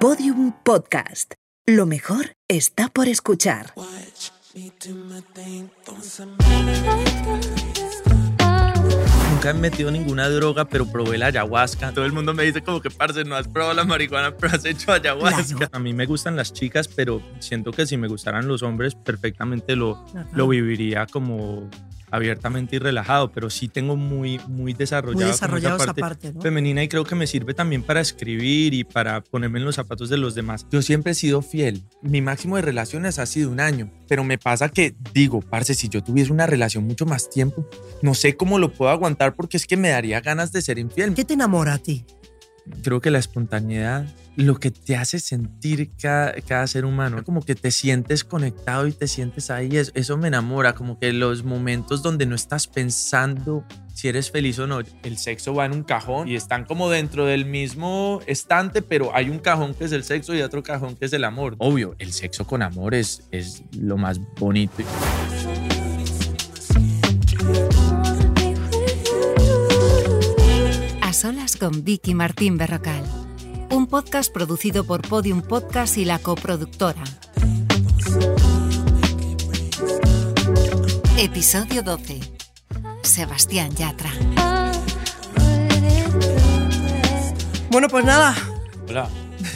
Podium Podcast. Lo mejor está por escuchar. Nunca he metido ninguna droga, pero probé la ayahuasca. Todo el mundo me dice como que, parce, no has probado la marihuana, pero has hecho ayahuasca. A mí me gustan las chicas, pero siento que si me gustaran los hombres, perfectamente lo, lo viviría como abiertamente y relajado, pero sí tengo muy, muy desarrollado, Muy desarrollado esa esa parte, parte, ¿no? femenina y creo que me sirve también para escribir y para ponerme en los zapatos de los demás. Yo siempre he sido fiel. Mi máximo de relaciones ha sido un año, pero me pasa que digo, parce, si yo tuviese una relación mucho más tiempo, no sé cómo lo puedo aguantar porque es que me daría ganas de ser infiel. ¿Qué te enamora a ti? Creo que la espontaneidad, lo que te hace sentir cada, cada ser humano, como que te sientes conectado y te sientes ahí, eso, eso me enamora, como que los momentos donde no estás pensando si eres feliz o no, el sexo va en un cajón y están como dentro del mismo estante, pero hay un cajón que es el sexo y otro cajón que es el amor. Obvio, el sexo con amor es, es lo más bonito. A solas con Vicky Martín Berrocal. Un podcast producido por Podium Podcast y la coproductora. Episodio 12. Sebastián Yatra. Bueno, pues nada. Hola.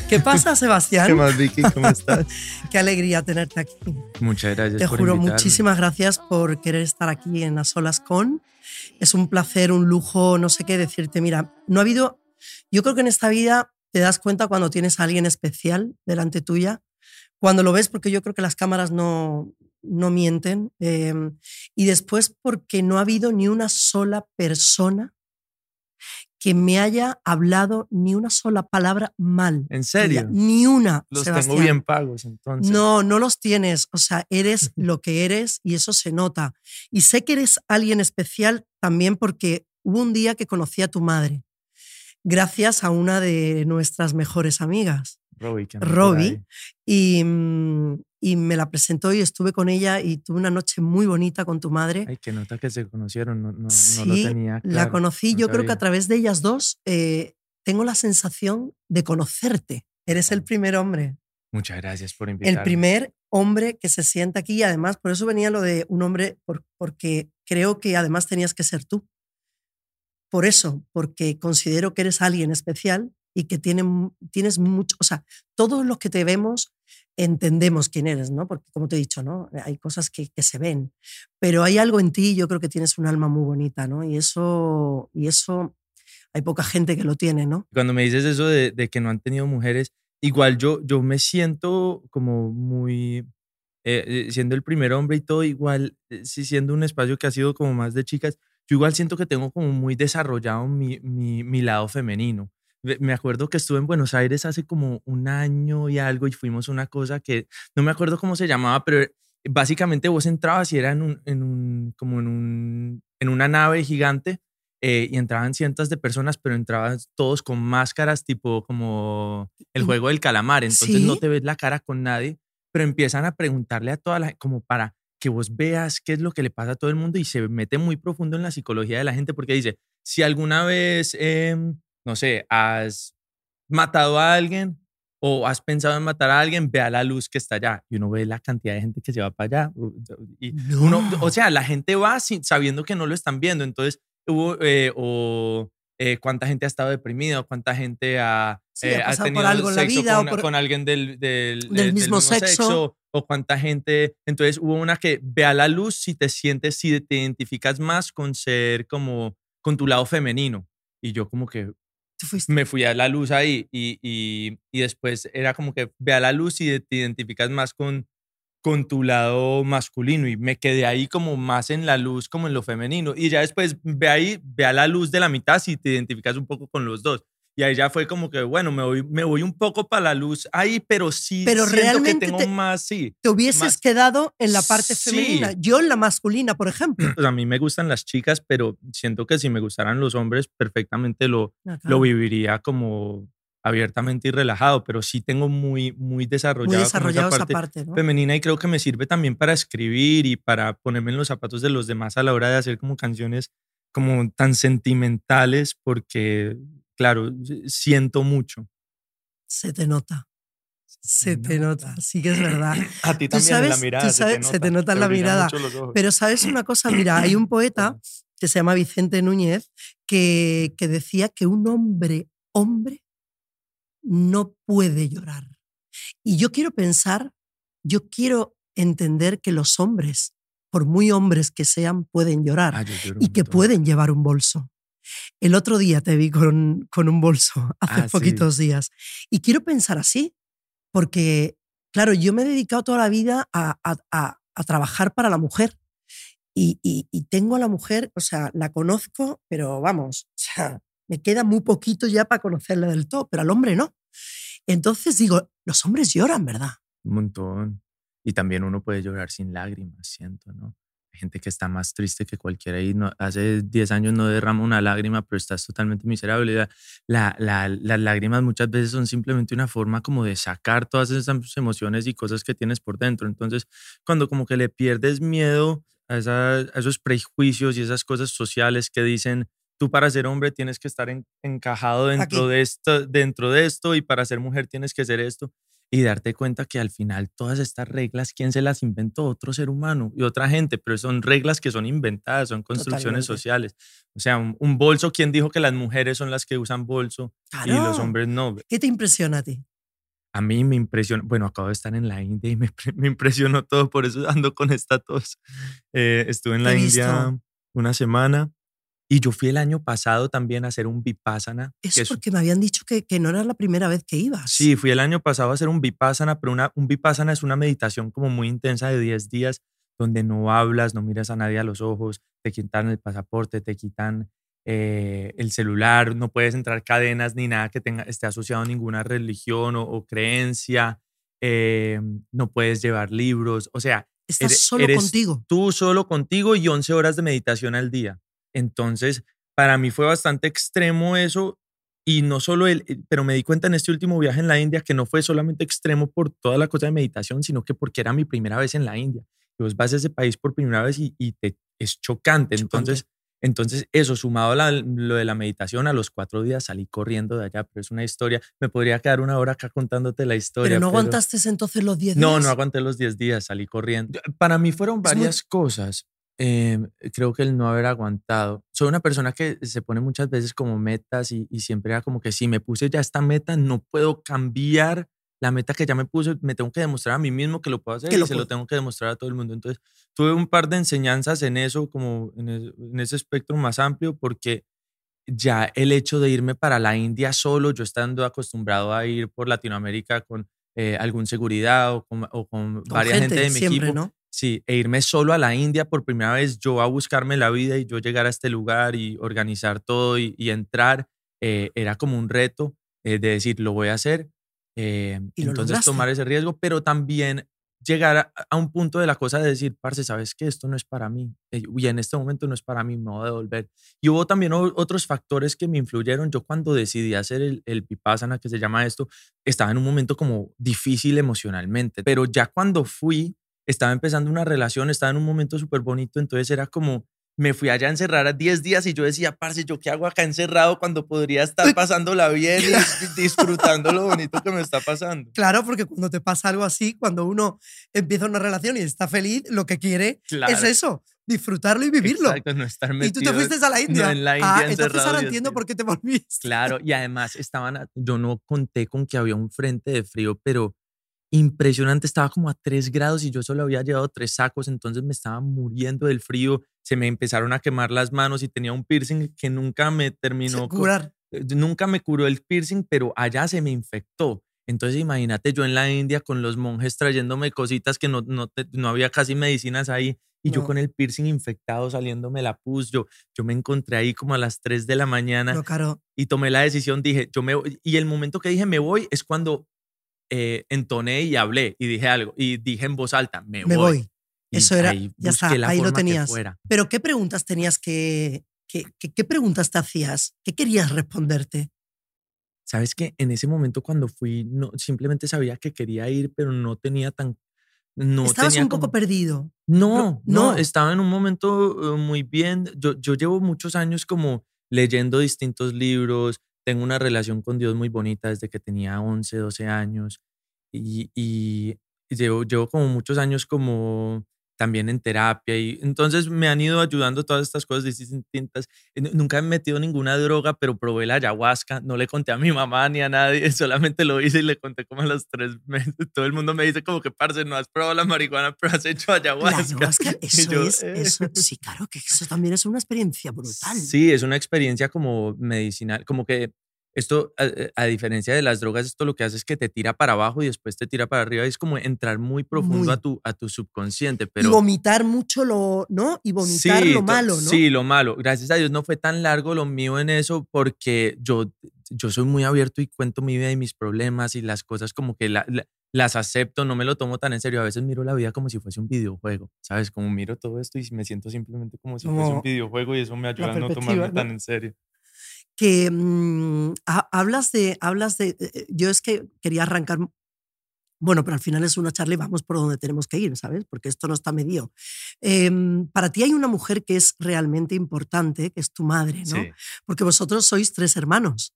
¿Qué pasa, Sebastián? ¿Qué más, Vicky? ¿Cómo estás? Qué alegría tenerte aquí. Muchas gracias. Te por juro, invitarme. muchísimas gracias por querer estar aquí en A Solas con. Es un placer, un lujo, no sé qué decirte. Mira, no ha habido. Yo creo que en esta vida te das cuenta cuando tienes a alguien especial delante tuya, cuando lo ves, porque yo creo que las cámaras no, no mienten, eh, y después porque no ha habido ni una sola persona que me haya hablado ni una sola palabra mal. ¿En serio? Ni una. Los Sebastián. tengo bien pagos, entonces. No, no los tienes. O sea, eres lo que eres y eso se nota. Y sé que eres alguien especial también porque hubo un día que conocí a tu madre, gracias a una de nuestras mejores amigas, Robbie. y, mm, y me la presentó y estuve con ella y tuve una noche muy bonita con tu madre. Ay, que nota que se conocieron. No, no, no sí, lo tenía. la conocí. no Yo creo que a través de ellas dos eh, tengo la sensación de conocerte. Eres el primer hombre. Muchas gracias por invitarme. el primer hombre que se sienta aquí y además por eso venía lo de un hombre por- porque creo que además tenías que ser tú. Por eso, porque considero que eres alguien especial y que tienes mucho, o sea, todos los que te vemos entendemos quién eres, ¿no? Porque como te he dicho, ¿no? Hay cosas que, se ven, pero hay algo en ti, yo creo que tienes un alma muy bonita, ¿no? Y eso, y eso hay poca gente que lo tiene, ¿no? Cuando me dices eso de, que no han tenido mujeres, igual yo, yo me siento como muy. eh, eh, siendo el primer hombre y todo, igual, eh, sí, siendo un espacio que ha sido como más de chicas, yo igual siento que tengo como muy desarrollado mi, mi, mi lado femenino. Me acuerdo que estuve en Buenos Aires hace como un año y algo y fuimos a una cosa que no me acuerdo cómo se llamaba, pero básicamente vos entrabas y era en un, en un como en, un, en una nave gigante eh, y entraban cientos de personas, pero entraban todos con máscaras tipo como el juego del calamar, entonces no te ves la cara con nadie, pero empiezan a preguntarle a toda la gente como para que vos veas qué es lo que le pasa a todo el mundo y se mete muy profundo en la psicología de la gente porque dice, si alguna vez, em, no sé, has matado a alguien o has pensado en matar a alguien, ve a la luz que está allá y uno ve la cantidad de gente que se va para allá. uno, o sea, la gente va sin, sabiendo que no lo están viendo, entonces hubo, eh, o eh, cuánta gente ha estado deprimida, o cuánta gente ha, Sí, ha eh, ha por tenido algo en la sexo vida con, por- con alguien del, del, Del del mismo sexo. O cuánta gente. Entonces hubo una que ve a la luz si te sientes, si te identificas más con ser como con tu lado femenino. Y yo como que me fui a la luz ahí y, y, y después era como que ve a la luz y te identificas más con, con tu lado masculino y me quedé ahí como más en la luz como en lo femenino y ya después ve ahí, ve a la luz de la mitad si te identificas un poco con los dos. Y ahí ya fue como que, bueno, me voy, me voy un poco para la luz ahí, pero sí Pero siento realmente que tengo te- más, sí. Te hubieses más- quedado en la parte Sí. femenina. Yo en la masculina, por ejemplo. Pues a mí me gustan las chicas, pero siento que si me gustaran los hombres, perfectamente lo, lo viviría como abiertamente y relajado, pero sí tengo muy, muy desarrollado, Muy esa desarrollado esa parte parte, ¿no? femenina y creo que me sirve también para escribir y para ponerme en los zapatos de los demás a la hora de hacer como canciones como tan sentimentales porque, claro, siento mucho. Se te nota. Se te nota, sí que es verdad. A ti Tú también en la sabes- mirada. tú sabes- se te nota en la mirada. Pero sabes una cosa, mira, hay un poeta que se llama Vicente Núñez que, que decía que un hombre, hombre, no puede llorar. Y yo quiero pensar, yo quiero entender que los hombres, por muy hombres que sean, pueden llorar Ah, y que pueden llevar un bolso. El otro día te vi con, con un bolso, hace Ah, sí. poquitos días. Y quiero pensar así, porque, claro, yo me he dedicado toda la vida a, a- a- a trabajar para la mujer. Y, y- y tengo a la mujer, o sea, la conozco, pero vamos, o sea, me queda muy poquito ya para conocerla del todo, pero al hombre no. Entonces digo, los hombres lloran, ¿verdad? Un montón. Y también uno puede llorar sin lágrimas, siento, ¿no? Gente que está más triste que cualquiera y no, hace 10 años no derrama una lágrima, pero estás totalmente miserable. La- la- la- las lágrimas muchas veces son simplemente una forma como de sacar todas esas emociones y cosas que tienes por dentro. Entonces, cuando como que le pierdes miedo a, esa- a esos prejuicios y esas cosas sociales que dicen, tú para ser hombre tienes que estar en- encajado dentro Aquí. de, esto, dentro de esto y para ser mujer tienes que ser esto y darte cuenta que al final todas estas reglas, ¿quién se las inventó? Otro ser humano y otra gente, pero son reglas que son inventadas, son construcciones Totalmente. sociales. O sea, un, un bolso, ¿quién dijo que las mujeres son las que usan bolso y los Claro. hombres no? ¿Qué te impresiona a ti? A mí me impresionó, bueno, acabo de estar en la India y me, me impresionó todo, por eso ando con esta tos. Eh, estuve en la India visto. una semana y yo fui el año pasado también a hacer un vipassana. Eso es- porque me habían dicho que, que no era la primera vez que ibas. Sí, fui el año pasado a hacer un vipassana, pero una, un vipassana es una meditación como muy intensa de 10 días donde no hablas, no miras a nadie a los ojos, te quitan el pasaporte, te quitan eh, el celular, no puedes entrar cadenas ni nada que tenga, esté asociado a ninguna religión o, o creencia, eh, no puedes llevar libros, o sea, Estás eres- solo eres contigo. tú solo contigo y 11 horas de meditación al día. Entonces, para mí fue bastante extremo eso y no solo el, el- pero me di cuenta en este último viaje en la India que no fue solamente extremo por toda la cosa de meditación, sino que porque era mi primera vez en la India. Y vos vas a ese país por primera vez y, y te, es chocante. Chocante. Entonces, entonces, eso, sumado a la- lo de la meditación, a los cuatro días salí corriendo de allá, pero es una historia. Me podría quedar una hora acá contándote la historia. Pero no aguantaste entonces los 10 días. No, no aguanté los 10 días, salí corriendo. Para mí fueron muy- varias cosas. Eh, creo que el no haber aguantado. Soy una persona que se pone muchas veces como metas y, y siempre era como que si me puse ya esta meta, no puedo cambiar la meta que ya me puse, me tengo que demostrar a mí mismo que lo puedo hacer Que y lo se lo tengo que demostrar a todo el mundo. Entonces, tuve un par de enseñanzas en eso, como en, en ese espectro más amplio, porque ya el hecho de irme para la India solo, yo estando acostumbrado a ir por Latinoamérica con eh, algún seguridad o con, o con Con varias gente, de mi siempre, equipo, ¿no? Sí, e irme solo a la India por primera vez, yo a buscarme la vida y yo llegar a este lugar y organizar todo y, y entrar, eh, era como un reto eh, de decir, lo voy a hacer. eh, Y entonces lograste. tomar ese riesgo, pero también llegar a, a un punto de la cosa de decir, parce, ¿sabes qué? Esto no es para mí. Y en este momento no es para mí, me voy a devolver. Y hubo también otros factores que me influyeron. Yo cuando decidí hacer el, el Vipassana, que se llama esto, estaba en un momento como difícil emocionalmente, pero ya cuando fui, estaba empezando una relación, estaba en un momento súper bonito, entonces era como, me fui allá a encerrar a 10 días y yo decía, parce, ¿yo qué hago acá encerrado cuando podría estar pasándola bien y dis- disfrutando lo bonito que me está pasando? Claro, porque cuando te pasa algo así, cuando uno empieza una relación y está feliz, lo que quiere Claro. es eso, disfrutarlo y vivirlo. Exacto, no estar y tú te metido fuiste a la India. en la ah, India entonces encerrado ahora 10 entiendo por qué te volviste. Claro, y además estaban, a- yo no conté con que había un frente de frío, pero impresionante, estaba como a 3 grados y yo solo había llevado tres sacos, entonces me estaba muriendo del frío, se me empezaron a quemar las manos y tenía un piercing que nunca me terminó, Curar. eh, nunca me curó el piercing, pero allá se me infectó. Entonces imagínate yo en la India con los monjes trayéndome cositas que no, no, te- no había casi medicinas ahí y yo con el piercing infectado saliéndome la pus, yo, yo me encontré ahí como a las 3 de la mañana No, Caro, y tomé la decisión, dije, yo me voy. Y el momento que dije me voy es cuando eh, entoné y hablé y dije algo. Y dije en voz alta, me, me voy. Eso era, ya está, ahí lo tenías. Pero ¿qué preguntas tenías que, que, que- qué preguntas te hacías? ¿Qué querías responderte? Sabes que en ese momento cuando fui, no, simplemente sabía que quería ir, pero no tenía tan. No Estabas tenía un poco como- perdido. No, no, no. estaba en un momento eh, muy bien. Yo, yo llevo muchos años como leyendo distintos libros, tengo una relación con Dios muy bonita desde que tenía 11, 12 años y, y llevo, llevo como muchos años como también en terapia y entonces me han ido ayudando todas estas cosas distintas. Nunca he metido ninguna droga, pero probé la ayahuasca, no le conté a mi mamá ni a nadie, solamente lo hice y le conté como a los tres meses. Todo el mundo me dice como que, parce, no has probado la marihuana, pero has hecho ayahuasca. La ayahuasca, eso es, eh". eso, sí, claro, que eso también es una experiencia brutal. Sí, es una experiencia como medicinal, como que esto, eh, a, diferencia de las drogas, esto lo que hace es que te tira para abajo y después te tira para arriba. Es como entrar muy profundo A, tu, a tu subconsciente. Pero... Y vomitar mucho lo, ¿no? Y vomitar lo malo, ¿no? Sí, lo malo. Gracias a Dios no fue tan largo lo mío en eso porque yo, yo soy muy abierto y cuento mi vida y mis problemas y las cosas como que las acepto, no me lo tomo tan en serio. A veces miro la vida como si fuese un videojuego, ¿sabes? Como miro todo esto y me siento simplemente como si fuese un videojuego y eso me ayuda a no tomarme tan en serio que mm, hablas de, hablas de, eh, eh, yo es que quería arrancar, bueno, pero al final es una charla y vamos por donde tenemos que ir, ¿sabes? Porque esto no está medido. Em, para ti hay una mujer que es realmente importante, que es tu madre, ¿no? Porque vosotros sois tres hermanos.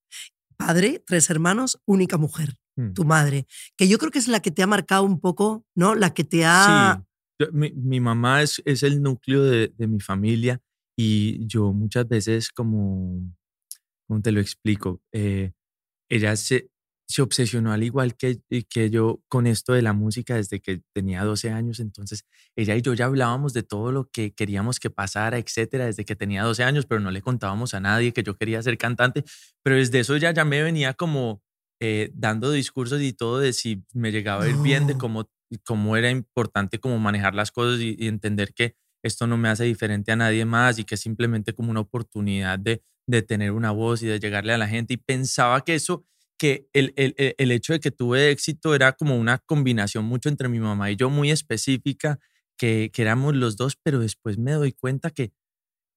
Padre, tres hermanos, única mujer, mm. tu madre, que yo creo que es la que te ha marcado un poco, ¿no? La que te ha... Sí. mi, mamá es, es el núcleo de, de mi familia y yo muchas veces como ¿cómo te lo explico? Eh, ella se, se obsesionó al igual que, que yo con esto de la música desde que tenía 12 años. Entonces, ella y yo ya hablábamos de todo lo que queríamos que pasara, etcétera, desde que tenía 12 años, pero no le contábamos a nadie que yo quería ser cantante. Pero desde eso ella ya me venía como eh, dando discursos y todo de si me llegaba a ir bien, de cómo, cómo era importante como manejar las cosas y, y entender que esto no me hace diferente a nadie más y que es simplemente como una oportunidad de de tener una voz y de llegarle a la gente. Y pensaba que eso, que el, el, el, hecho de que tuve éxito era como una combinación mucho entre mi mamá y yo, muy específica, que, que éramos los dos, pero después me doy cuenta que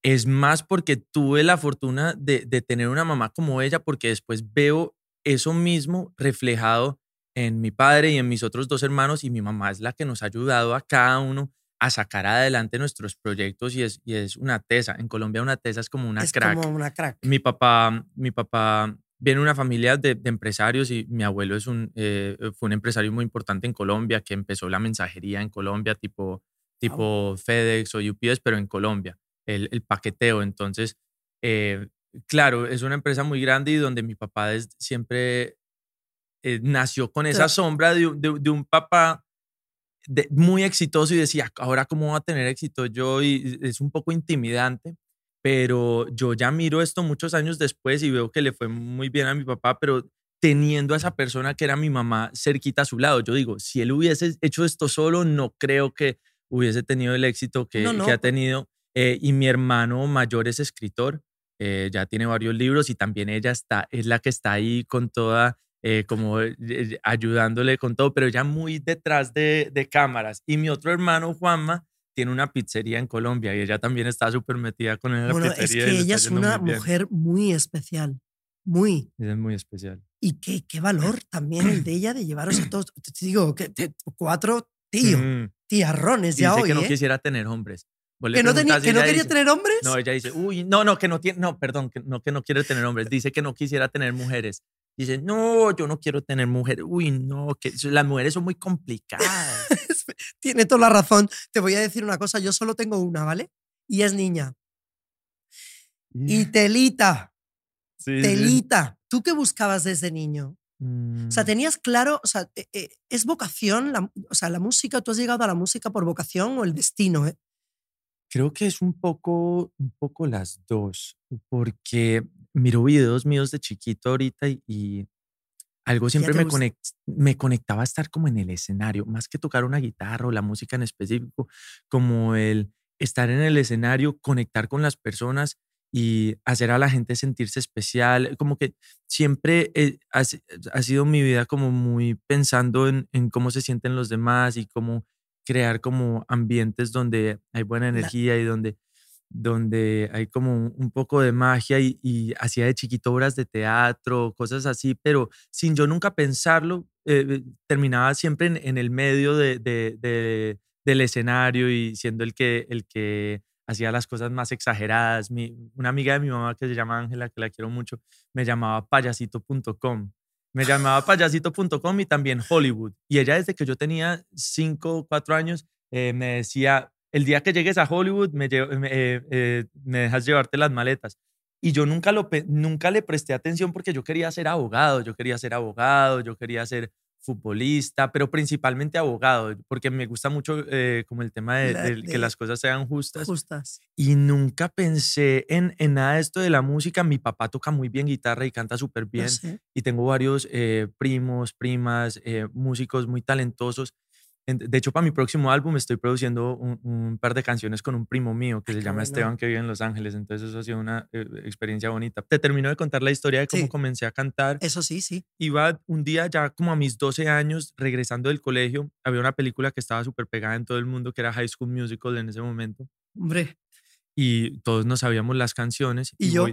es más porque tuve la fortuna de, de tener una mamá como ella, porque después veo eso mismo reflejado en mi padre y en mis otros dos hermanos y mi mamá es la que nos ha ayudado a cada uno a sacar adelante nuestros proyectos y es, y es una tesa. En Colombia una tesa es como una es crack. Como una crack. Mi papá, mi papá viene de una familia de, empresarios y mi abuelo es un, eh, fue un empresario muy importante en Colombia que empezó la mensajería en Colombia tipo, tipo FedEx o UPS, pero en Colombia, el, el paqueteo. Entonces, eh, claro, es una empresa muy grande y donde mi papá siempre eh, nació con esa sombra de, de un papá muy exitoso y decía, ahora cómo va a tener éxito yo y es un poco intimidante, pero yo ya miro esto muchos años después y veo que le fue muy bien a mi papá, pero teniendo a esa persona que era mi mamá cerquita a su lado, yo digo, si él hubiese hecho esto solo, no creo que hubiese tenido el éxito que, que ha tenido. Eh, y mi hermano mayor es escritor, eh, ya tiene varios libros y también ella está, es la que está ahí con toda eh, como eh, eh, ayudándole con todo, pero ya muy detrás de, de, cámaras. Y mi otro hermano, Juanma, tiene una pizzería en Colombia y ella también está súper metida con él en la bueno, pizzería. Es que ella es una mujer muy especial, muy. Es muy especial. Y qué, qué valor también el de ella de llevaros a todos, te digo, que cuatro tíos, mm. tiarrones ya dice hoy. que no quisiera tener hombres. ¿Que no, tenía, que no quería tener hombres? No, ella dice, uy, no, no, que no tiene, no, perdón, que no, que no quiere tener hombres. Dice que no quisiera tener mujeres. Dice, no, yo no quiero tener mujeres. Uy, no, que las mujeres son muy complicadas. Tiene toda la razón. Te voy a decir una cosa, yo solo tengo una, ¿vale? Y es niña. Y telita. Sí, telita. ¿Tú qué buscabas desde niño? O sea, mm. tenías claro, o sea, eh, eh, es vocación, la, o sea, la música, tú has llegado a la música por vocación o el destino, ¿eh? Creo que es un poco, un poco las dos, porque miro videos míos de chiquito ahorita y, algo siempre me, me conectaba a estar como en el escenario, más que tocar una guitarra o la música en específico, como el estar en el escenario, conectar con las personas y hacer a la gente sentirse especial, como que siempre ha, sido mi vida como muy pensando en, en, cómo se sienten los demás y cómo crear como ambientes donde hay buena energía y donde donde hay como un poco de magia y, hacía de chiquito obras de teatro, cosas así, pero sin yo nunca pensarlo, eh, terminaba siempre en, el medio de, del escenario y siendo el que, el que hacía las cosas más exageradas. una amiga de mi mamá que se llama Ángela, que la quiero mucho, me llamaba payasito.com Me llamaba payasito.com y también Hollywood. Y ella desde que yo tenía 5 o 4 años eh, me decía, el día que llegues a Hollywood me, eh, eh, me dejas llevarte las maletas. Y yo nunca, lo, nunca le presté atención porque yo quería ser abogado, yo quería ser abogado, yo quería ser futbolista, pero principalmente abogado, porque me gusta mucho eh, como el tema de, que las cosas sean justas. Justas. Y nunca pensé en, en, nada de esto de la música. Mi papá toca muy bien guitarra y canta súper bien. Y tengo varios eh, primos, primas, eh, músicos muy talentosos. De hecho, para mi próximo álbum estoy produciendo un, par de canciones con un primo mío que se llama Esteban, que vive en Los Ángeles. Entonces, eso ha sido una eh, experiencia bonita. Te termino de contar la historia de cómo comencé a cantar. Eso sí, sí. Iba un día, ya como a mis 12 años, regresando del colegio, había una película que estaba súper pegada en todo el mundo, que era High School Musical en ese momento. Hombre. Y todos nos sabíamos las canciones. Y, yo.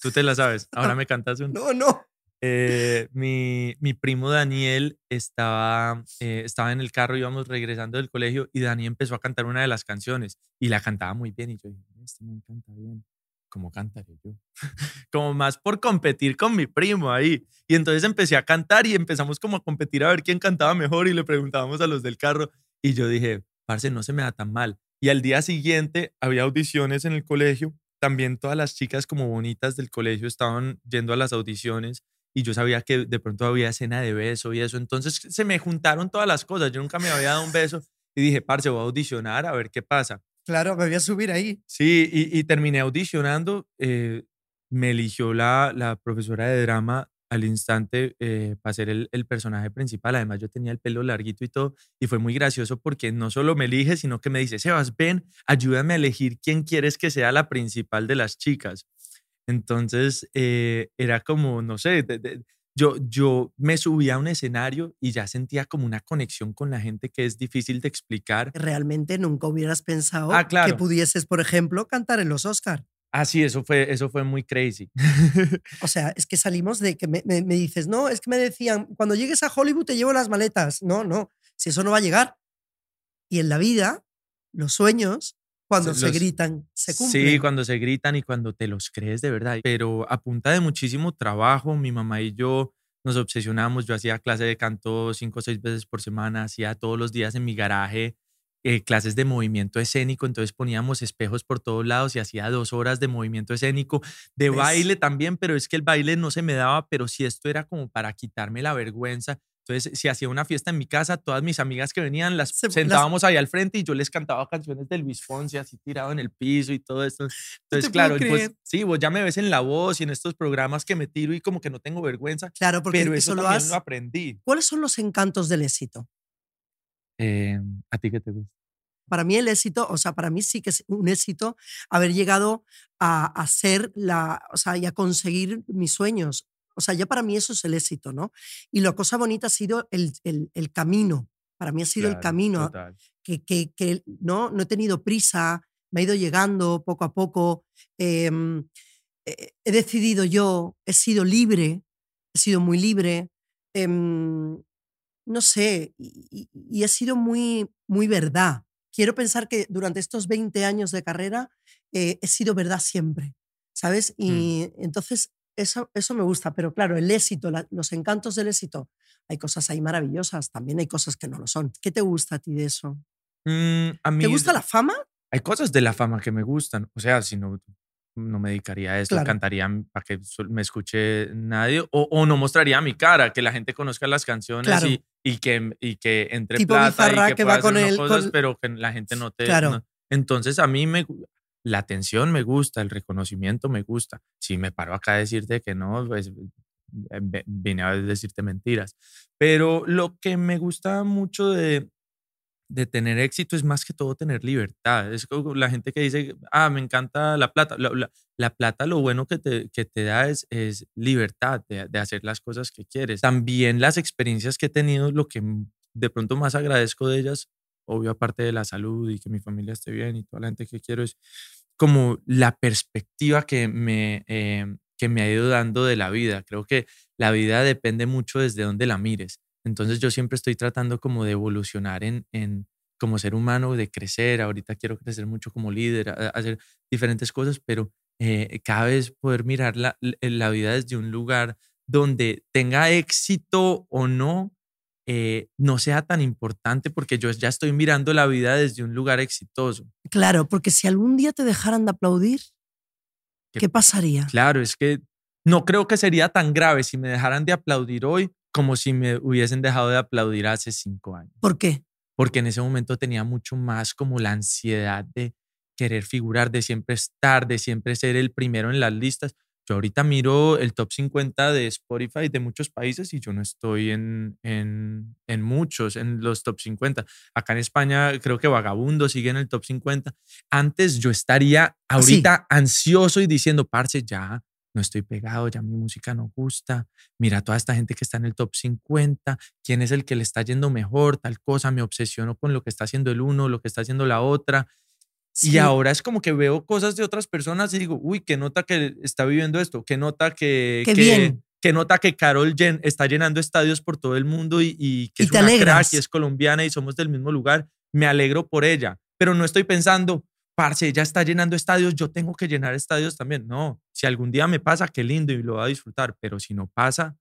Tú te las sabes. Ahora me cantas un. No, no. Eh, mi, mi, primo Daniel estaba, eh, estaba en el carro, íbamos regresando del colegio y Daniel empezó a cantar una de las canciones y la cantaba muy bien y yo dije, este me canta bien, ¿cómo cantaré yo? como más por competir con mi primo ahí. Y entonces empecé a cantar y empezamos como a competir a ver quién cantaba mejor y le preguntábamos a los del carro y yo dije, parce, no se me da tan mal. Y al día siguiente había audiciones en el colegio, también todas las chicas como bonitas del colegio estaban yendo a las audiciones y yo sabía que de pronto había escena de beso y eso. Entonces se me juntaron todas las cosas. Yo nunca me había dado un beso y dije, parce, voy a audicionar a ver qué pasa. Claro, me voy a subir ahí. Sí, y, terminé audicionando. Eh, me eligió la, la profesora de drama al instante eh, para ser el, el, personaje principal. Además, yo tenía el pelo larguito y todo. Y fue muy gracioso porque no solo me elige, sino que me dice, Sebas, ven, ayúdame a elegir quién quieres que sea la principal de las chicas. Entonces, eh, era como, no sé, yo, yo me subía a un escenario y ya sentía como una conexión con la gente que es difícil de explicar. Realmente nunca hubieras pensado ah, que pudieses, por ejemplo, cantar en los Oscar. Ah, sí, eso fue, eso fue muy crazy. o sea, es que salimos de que me, me, dices, no, es que me decían, cuando llegues a Hollywood te llevo las maletas. No, no, si eso no va a llegar. Y en la vida, los sueños cuando se gritan, se cumplen. Sí, cuando se gritan y cuando te los crees de verdad. Pero a punta de muchísimo trabajo, mi mamá y yo nos obsesionamos. Yo hacía clase de canto cinco o seis veces por semana, hacía todos los días en mi garaje eh, clases de movimiento escénico, entonces poníamos espejos por todos lados y hacía dos horas de movimiento escénico, de baile también, pero es que el baile no se me daba, pero si esto era como para quitarme la vergüenza entonces, si hacía una fiesta en mi casa, todas mis amigas que venían las sentábamos ahí al frente y yo les cantaba canciones de Luis Fonsi así tirado en el piso y todo esto. Entonces, claro, pues, sí, vos ya me ves en la voz y en estos programas que me tiro y como que no tengo vergüenza. Claro, porque pero eso, lo, has... lo aprendí. ¿Cuáles son los encantos del éxito? Eh, ¿A ti qué te gusta? Para mí el éxito, o sea, para mí sí que es un éxito haber llegado a, hacer la, o sea, y a conseguir mis sueños. O sea, ya para mí eso es el éxito, ¿no? Y la cosa bonita ha sido el, el, camino. Para mí ha sido el camino que, que, que, ¿no? no he tenido prisa, me ha ido llegando poco a poco. Em, he decidido yo, he sido libre, he sido muy libre. Em, no sé, y, y, he sido muy, muy verdad. Quiero pensar que durante estos 20 años de carrera eh, he sido verdad siempre, ¿sabes? Mm. Y entonces eso, eso me gusta, pero claro, el éxito, los encantos del éxito, hay cosas ahí maravillosas, también hay cosas que no lo son. ¿Qué te gusta a ti de eso? Mm, a mí, ¿Te gusta la fama? Hay cosas de la fama que me gustan, o sea, si no, no me dedicaría a esto, cantaría para que me escuche nadie, o, o, no mostraría mi cara, que la gente conozca las canciones y, y, que, y que entre tipo plata y que, que va con él, cosas, pero que la gente no te... Claro. entonces a mí me, la atención me gusta, el reconocimiento me gusta. Si me paro acá a decirte que no, pues eh, vine a decirte mentiras. Pero lo que me gusta mucho de, de tener éxito es más que todo tener libertad. Es como la gente que dice, ah, me encanta la plata. La, la, plata lo bueno que te, que te da es, es libertad de, de, hacer las cosas que quieres. También las experiencias que he tenido, lo que de pronto más agradezco de ellas obvio aparte de la salud y que mi familia esté bien y toda la gente que quiero, es como la perspectiva que me, eh, que me ha ido dando de la vida. Creo que la vida depende mucho desde donde la mires. Entonces yo siempre estoy tratando como de evolucionar en, en como ser humano, de crecer. Ahorita quiero crecer mucho como líder, hacer diferentes cosas, pero eh, cada vez poder mirar la, la vida desde un lugar donde tenga éxito o no, eh, no sea tan importante porque yo ya estoy mirando la vida desde un lugar exitoso. Claro, porque si algún día te dejaran de aplaudir, ¿qué, pasaría? Claro, es que no creo que sería tan grave si me dejaran de aplaudir hoy como si me hubiesen dejado de aplaudir hace cinco años. ¿Por qué? Porque en ese momento tenía mucho más como la ansiedad de querer figurar, de siempre estar, de siempre ser el primero en las listas. Yo ahorita miro el top 50 de Spotify de muchos países y yo no estoy en, en, en, muchos, en los top 50. Acá en España creo que Vagabundo sigue en el top 50. Antes yo estaría ¿Ah, ahorita ansioso y diciendo, parce, ya no estoy pegado, ya mi música no gusta. Mira toda esta gente que está en el top 50, quién es el que le está yendo mejor, tal cosa. Me obsesiono con lo que está haciendo el uno, lo que está haciendo la otra. Y ahora es como que veo cosas de otras personas y digo, uy, qué nota que está viviendo esto, qué nota que, Qué que, bien. qué nota que Carol Jen está llenando estadios por todo el mundo y, y que Y es una alegras. crack y es colombiana y somos del mismo lugar. Me alegro por ella, pero no estoy pensando, parce, ella está llenando estadios, yo tengo que llenar estadios también. No, si algún día me pasa, qué lindo y lo voy a disfrutar, pero si no pasa,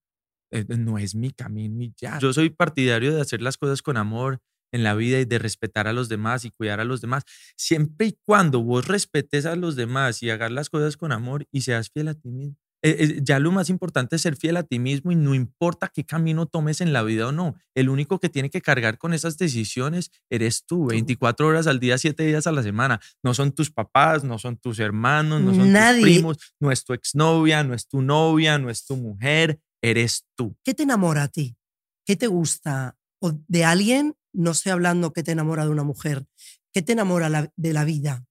eh, no es mi camino y ya. Yo soy partidario de hacer las cosas con amor en la vida y de respetar a los demás y cuidar a los demás. Siempre y cuando vos respetes a los demás y hagas las cosas con amor y seas fiel a ti mismo. Eh, eh, ya lo más importante es ser fiel a ti mismo y no importa qué camino tomes en la vida o no. El único que tiene que cargar con esas decisiones eres tú, 24 horas al día, 7 días a la semana. No son tus papás, no son tus hermanos, no son Nadie. tus primos, no es tu exnovia, no es tu novia, no es tu mujer, eres tú. ¿Qué te enamora a ti? ¿Qué te gusta? ¿O de alguien? No estoy hablando que te enamora de una mujer. ¿Qué te enamora la- de la vida?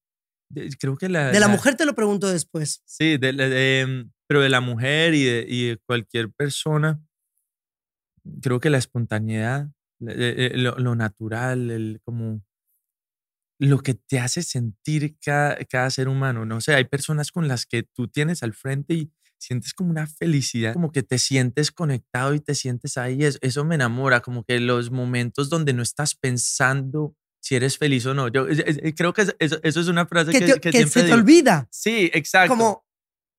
De- Creo que la, De la mujer te lo pregunto después. Sí, de, de- de- pero de la mujer y de, y de cualquier persona, creo que la espontaneidad, eh, eh, lo, lo natural, el, como lo que te hace sentir cada, cada ser humano. No sé, hay personas con las que tú tienes al frente y sientes como una felicidad, como que te sientes conectado y te sientes ahí. Eso, eso me enamora, como que los momentos donde no estás pensando si eres feliz o no. Yo eh, creo que eso, eso es una frase Que, que, te- que que siempre se te olvida. Sí, exacto. Como,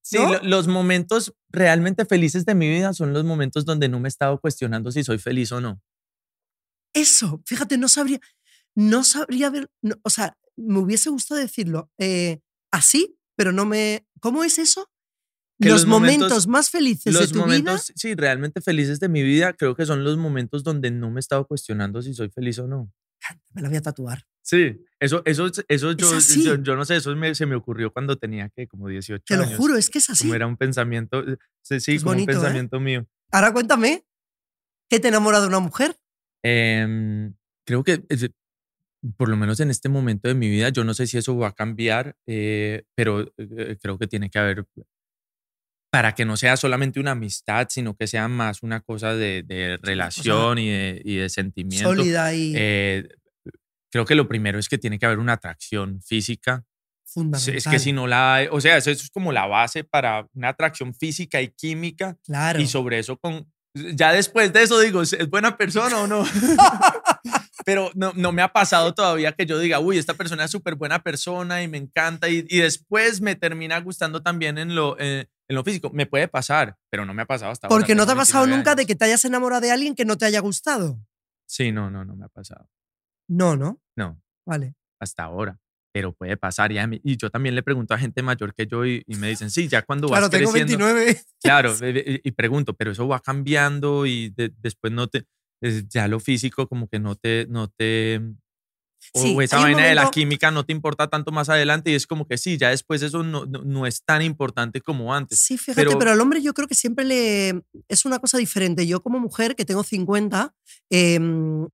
Sí, los momentos realmente felices de mi vida son los momentos donde no me he estado cuestionando si soy feliz o no. eso, fíjate, no sabría, no sabría ver, no, o sea, me hubiese gustado decirlo eh, así, pero no me, ¿cómo es eso? Que los los momentos, momentos- más felices de tu vida. sí, realmente felices de mi vida, creo que son los momentos donde no me he estado cuestionando si soy feliz o no. Me la voy a tatuar. Sí, eso, eso, eso yo, yo, yo no sé, eso me- se me ocurrió cuando tenía que como 18 Te lo años. juro, es que es así. Como era un pensamiento, eh, sí, sí, como bonito, ¿eh? un pensamiento mío. Ahora cuéntame, ¿qué te enamora de una mujer? Em, creo que por lo menos en este momento de mi vida, yo no sé si eso va a cambiar, eh, pero eh, creo que tiene que haber, para que no sea solamente una amistad, sino que sea más una cosa de, de relación y de, y de sentimiento. Sólida y Eh, creo que lo primero es que tiene que haber una atracción física. Fundamental. Es que si no la hay, o sea, eso es como la base para una atracción física y química Claro. y sobre eso con ya después de eso digo, ¿es buena persona o no? Pero no, no me ha pasado todavía que yo diga, uy, esta persona es súper buena persona y me encanta y, y después me termina gustando también en lo, eh, en lo físico. Me puede pasar, pero no me ha pasado hasta ahora. Porque no te ha pasado 29 nunca de que te hayas enamorado de alguien que no te haya gustado. Sí, no, no, no me ha pasado. No, ¿no? No, Vale. hasta ahora. Pero puede pasar. Y, a mí- y yo también le pregunto a gente mayor que yo y, y me dicen, sí, ya cuando Claro, vas tengo creciendo. 29. Claro, y, y pregunto, pero eso va cambiando y de- después no te, ya lo físico como que no te, no te, o Sí, esa hay un vaina de la momento- química no te importa tanto más adelante y es como que sí, ya después eso no, no, no es tan importante como antes. Sí, fíjate, Pero- pero, al hombre yo creo que siempre le es una cosa diferente. Yo como mujer que tengo 50, eh,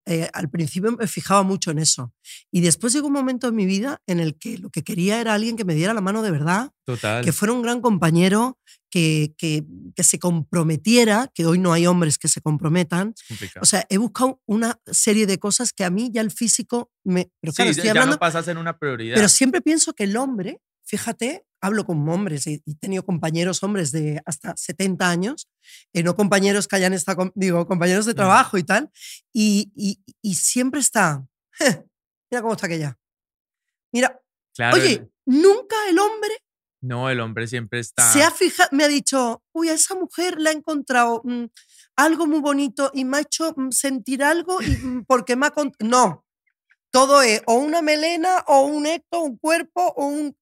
eh, al principio me fijaba mucho en eso. Y después llegó un momento en mi vida en el que lo que quería era alguien que me diera la mano de verdad, Total. que fuera un gran compañero, que, que, que se comprometiera, que hoy no hay hombres que se comprometan. O sea, he buscado una serie de cosas que a mí ya el físico me... Pero sí, claro, ya- estoy ya, hablando... no pasa a ser una prioridad. Pero siempre pienso que el hombre, fíjate, hablo con hombres y he tenido compañeros hombres de hasta 70 años, eh, no compañeros que hayan estado, digo, compañeros de Mm. trabajo y tal, y, y- y siempre está, "Je, mira cómo está aquella. Mira, Claro, oye, nunca el hombre No, el hombre siempre está. Se ha fijado, me ha dicho, uy, a esa mujer la he encontrado mm, algo muy bonito y me ha hecho mm, sentir algo y, mm, porque me ha... cont-". No, todo es o una melena o un esto, un cuerpo o un,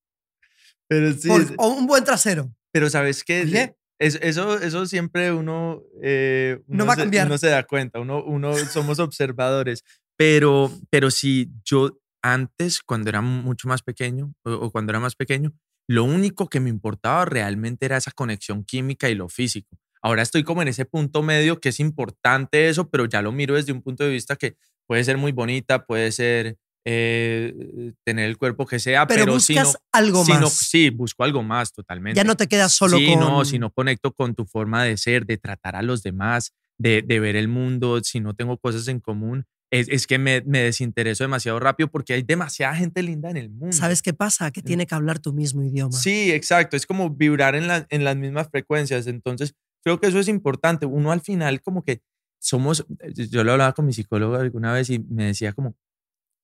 Pero sí, por- es- o un buen trasero. pero ¿sabes qué? Oye. Es- eso, eso siempre uno, eh, No va a se, cambiar. uno se da cuenta, uno, uno somos observadores. Pero, pero si yo antes, cuando era mucho más pequeño, o, o cuando era más pequeño, lo único que me importaba realmente era esa conexión química y lo físico. Ahora estoy como en ese punto medio que es importante eso, pero ya lo miro desde un punto de vista que puede ser muy bonita, puede ser eh, tener el cuerpo que sea, Pero, pero, si no, buscas algo si no- más. sí, busco algo más totalmente. ya no te quedas solo sí, con... no, si no conecto con tu forma de ser, de tratar a los demás, de, de ver el mundo, si no tengo cosas en común, es, es que me, me desintereso demasiado rápido porque hay demasiada gente linda en el mundo. ¿Sabes qué pasa? Que tiene que hablar tu mismo idioma. Sí, exacto. Es como vibrar en, la- en las mismas frecuencias. Entonces, creo que eso es importante. Uno al final como que somos, yo lo hablaba con mi psicólogo alguna vez y me decía como,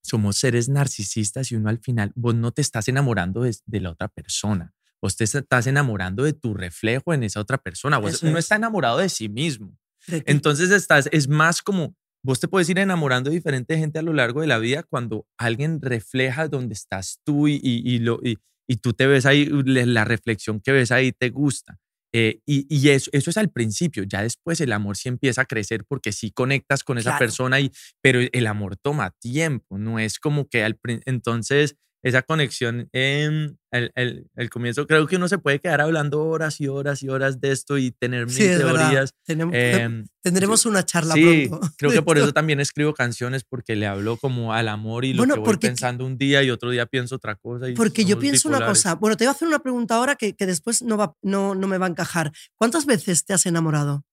somos seres narcisistas y uno al final, vos no te estás enamorando de, de la otra persona. Vos te estás enamorando de tu reflejo en esa otra persona. Vos- uno es. está enamorado de sí mismo. De. Entonces estás, es más como, vos te puedes ir enamorando de diferente gente a lo largo de la vida cuando alguien refleja donde estás tú y, y, y lo, y, y tú te ves ahí, la reflexión que ves ahí te gusta. Eh, y y eso, eso es al principio, ya después el amor sí empieza a crecer porque sí conectas con esa Claro. persona, y, pero el amor toma tiempo, no es como que al entonces esa conexión, en el, el, el comienzo, creo que uno se puede quedar hablando horas y horas y horas de esto y tener mil Sí, verdad. teorías. Tenemos- em, tendremos una charla Sí, pronto. creo que por eso también escribo canciones porque le hablo como al amor y lo Bueno, que voy porque- pensando un día y otro día pienso otra cosa. Y Porque yo pienso una cosa. Bueno, te voy a hacer una pregunta ahora que, que después no, va, no, no me va a encajar. ¿Cuántas veces te has enamorado?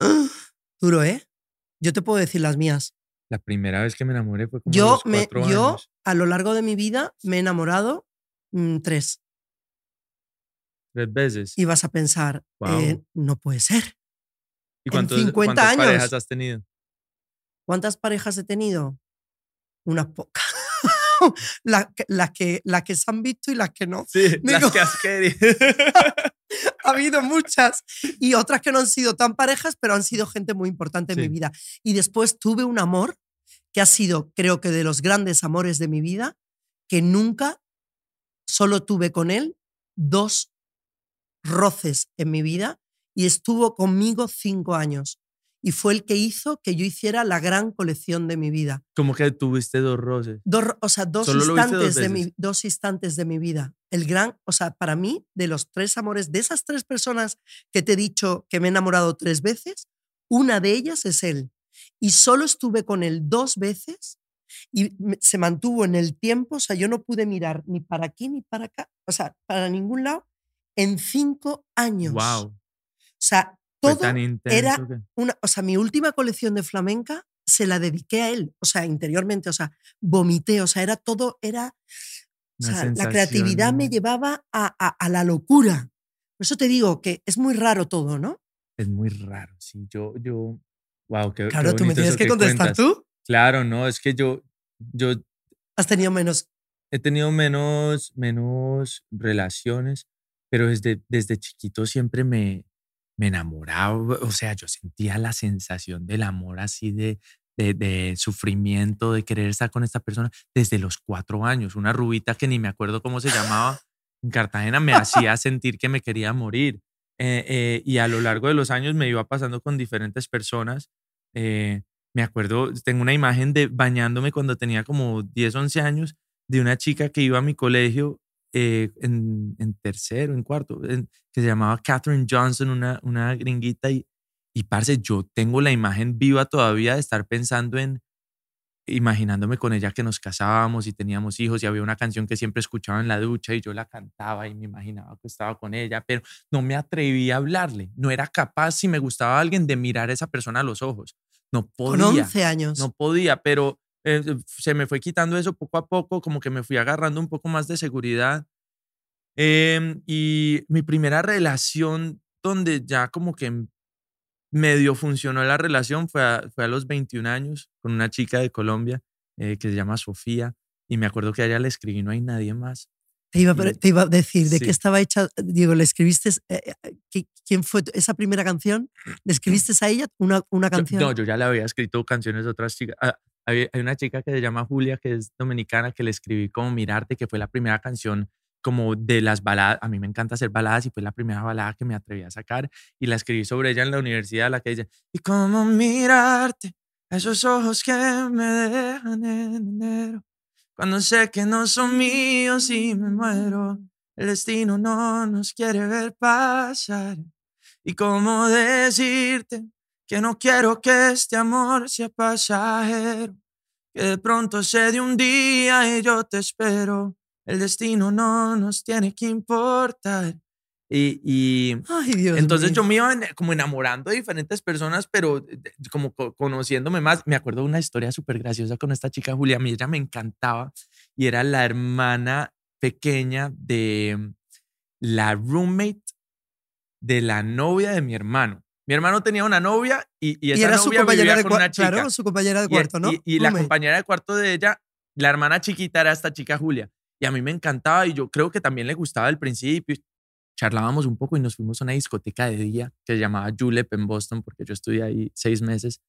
Duro, ¿eh? Yo te puedo decir las mías. La primera vez que me enamoré fue como a Yo, me, cuatro yo años. a lo largo de mi vida, me he enamorado mm, tres. Tres veces. Y vas a pensar, eh, no puede ser. ¿Y en cuántos, 50 cuántas años. parejas has tenido? ¿Cuántas parejas he tenido? Unas pocas. las, que, las, que, las que se han visto y las que no. Sí, Digo- las que has querido. ha habido muchas y otras que no han sido tan parejas, pero han sido gente muy importante en mi vida. Y después tuve un amor que ha sido, creo que, de los grandes amores de mi vida, que nunca solo tuve con él dos roces en mi vida y estuvo conmigo cinco años. Y fue el que hizo que yo hiciera la gran colección de mi vida. como que tuviste dos roces. Dos, o sea, dos viste dos instantes, de mi, dos instantes de mi vida. El gran, o sea, para mí, de los tres amores, de esas tres personas que te he dicho que me he enamorado tres veces, una de ellas es él. Y solo estuve con él dos veces y se mantuvo en el tiempo, o sea, yo no pude mirar ni para aquí ni para acá, o sea, para ningún lado, en cinco años. Wow. O sea, todo tan intenso. era que- una, o sea, mi última colección de flamenca se la dediqué a él, o sea, interiormente, o sea, vomité, o sea, era todo, era, o sea, la creatividad me sensación- llevaba a, a- a la locura. Por eso te digo que es muy raro todo, ¿no? Es muy raro, sí. Yo, yo, wow, qué, qué Claro, tú me tienes que contestar cuentas. tú. Claro, no, es que yo, yo Has tenido menos. he tenido menos, menos relaciones, pero desde, desde chiquito siempre me, me enamoraba. O sea, yo sentía la sensación del amor así de, de, de sufrimiento, de querer estar con esta persona desde los cuatro años. Una rubita que ni me acuerdo cómo se llamaba en Cartagena me hacía sentir que me quería morir. Eh, eh, y a lo largo de los años me iba pasando con diferentes personas. Eh, me acuerdo, tengo una imagen de bañándome cuando tenía como 10, 11 años de una chica que iba a mi colegio eh, en, en tercero, en cuarto, en- que se llamaba Catherine Johnson, una, una gringuita. Y, y parce, yo tengo la imagen viva todavía de estar pensando en, imaginándome con ella que nos casábamos y teníamos hijos y había una canción que siempre escuchaba en la ducha y yo la cantaba y me imaginaba que estaba con ella, pero no me atreví a hablarle. No era capaz, si me gustaba alguien, de mirar a esa persona a los ojos. No Con podía. 11 años. No podía, pero eh, se me fue quitando eso poco a poco, como que me fui agarrando un poco más de seguridad. Em, y mi primera relación donde ya como que medio funcionó la relación fue a, fue a los 21 años con una chica de Colombia eh, que se llama Sofía. Y me acuerdo que a ella le escribí, no hay nadie más. Te iba, a- Y- te iba a decir, ¿de sí. qué estaba hecha? Digo, ¿le escribiste? eh, eh, ¿qui- ¿Quién fue esa primera canción? ¿Le escribiste a ella una, una Yo- canción? no, yo ya le había escrito canciones de otras chicas. Ah, Hay, una chica que se llama Julia, que es dominicana, que le escribí como Mirarte, que fue la primera canción como de las baladas. A mí me encanta hacer baladas y fue la primera balada que me atreví a sacar. Y la escribí sobre ella en la universidad, la que dice, y cómo mirarte, esos ojos que me dejan en enero. Cuando sé que no son míos y me muero, el destino no nos quiere ver pasar. Y cómo decirte que no quiero que este amor sea pasajero, que de pronto se de un día y yo te espero. El destino no nos tiene que importar. Y, y Ay, Dios entonces mío. yo me iba en- como enamorando de diferentes personas, pero de- como co- conociéndome más. Me acuerdo de una historia súper graciosa con esta chica Julia. A mí ella me encantaba y era la hermana pequeña de la roommate de la novia de mi hermano. Mi hermano tenía una novia y, y Y esa era su novia compañera vivía de con una chica. Claro, su compañera de Y- cuarto, ¿no? Y, y la compañera de cuarto de ella, la hermana chiquita era esta chica Julia. Y a mí me encantaba y yo creo que también le gustaba al principio. Charlábamos un poco y nos fuimos a una discoteca de día que se llamaba Julep en Boston porque yo estudié ahí seis meses.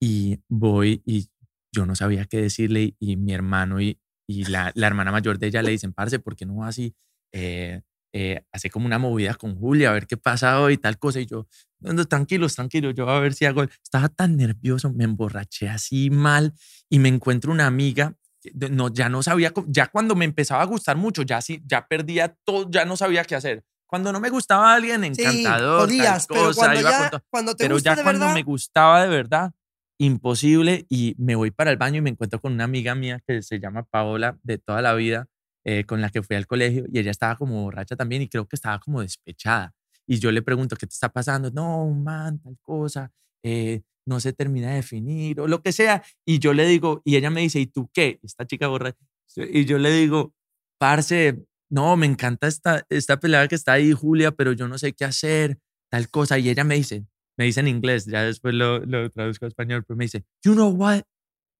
Y voy y yo no sabía qué decirle y, mi hermano y, y la, la hermana mayor de ella le dicen, parce, ¿por qué no así? Eh, eh, como una movida con Julia, a ver qué pasa hoy, tal cosa. Y yo, no, no, tranquilos, tranquilos, yo a ver si hago. Estaba tan nervioso, me emborraché así mal y me encuentro una amiga. de- No, ya no sabía, ya cuando me empezaba a gustar mucho, ya sí, ya perdía todo, ya no sabía qué hacer. Cuando no me gustaba alguien, Sí, encantador, tal podías, pero cosa, cuando con ya, cuando te pero gusta ya de cuando verdad, me gustaba de verdad, imposible. Y me voy para el baño y me encuentro con una amiga mía que se llama Paola de toda la vida, eh, con la que fui al colegio y ella estaba como borracha también y creo que estaba como despechada. Y yo le pregunto, ¿qué te está pasando? No, man, tal cosa, eh, no se termina de definir o lo que sea. Y yo le digo, y ella me dice, ¿y tú qué? Esta chica borracha. Y yo le digo, parce, no, me encanta esta, esta pelada que está ahí, Julia, pero yo no sé qué hacer, tal cosa. Y ella me dice, me dice en inglés, ya después lo, lo traduzco a español, pero me dice, you know what?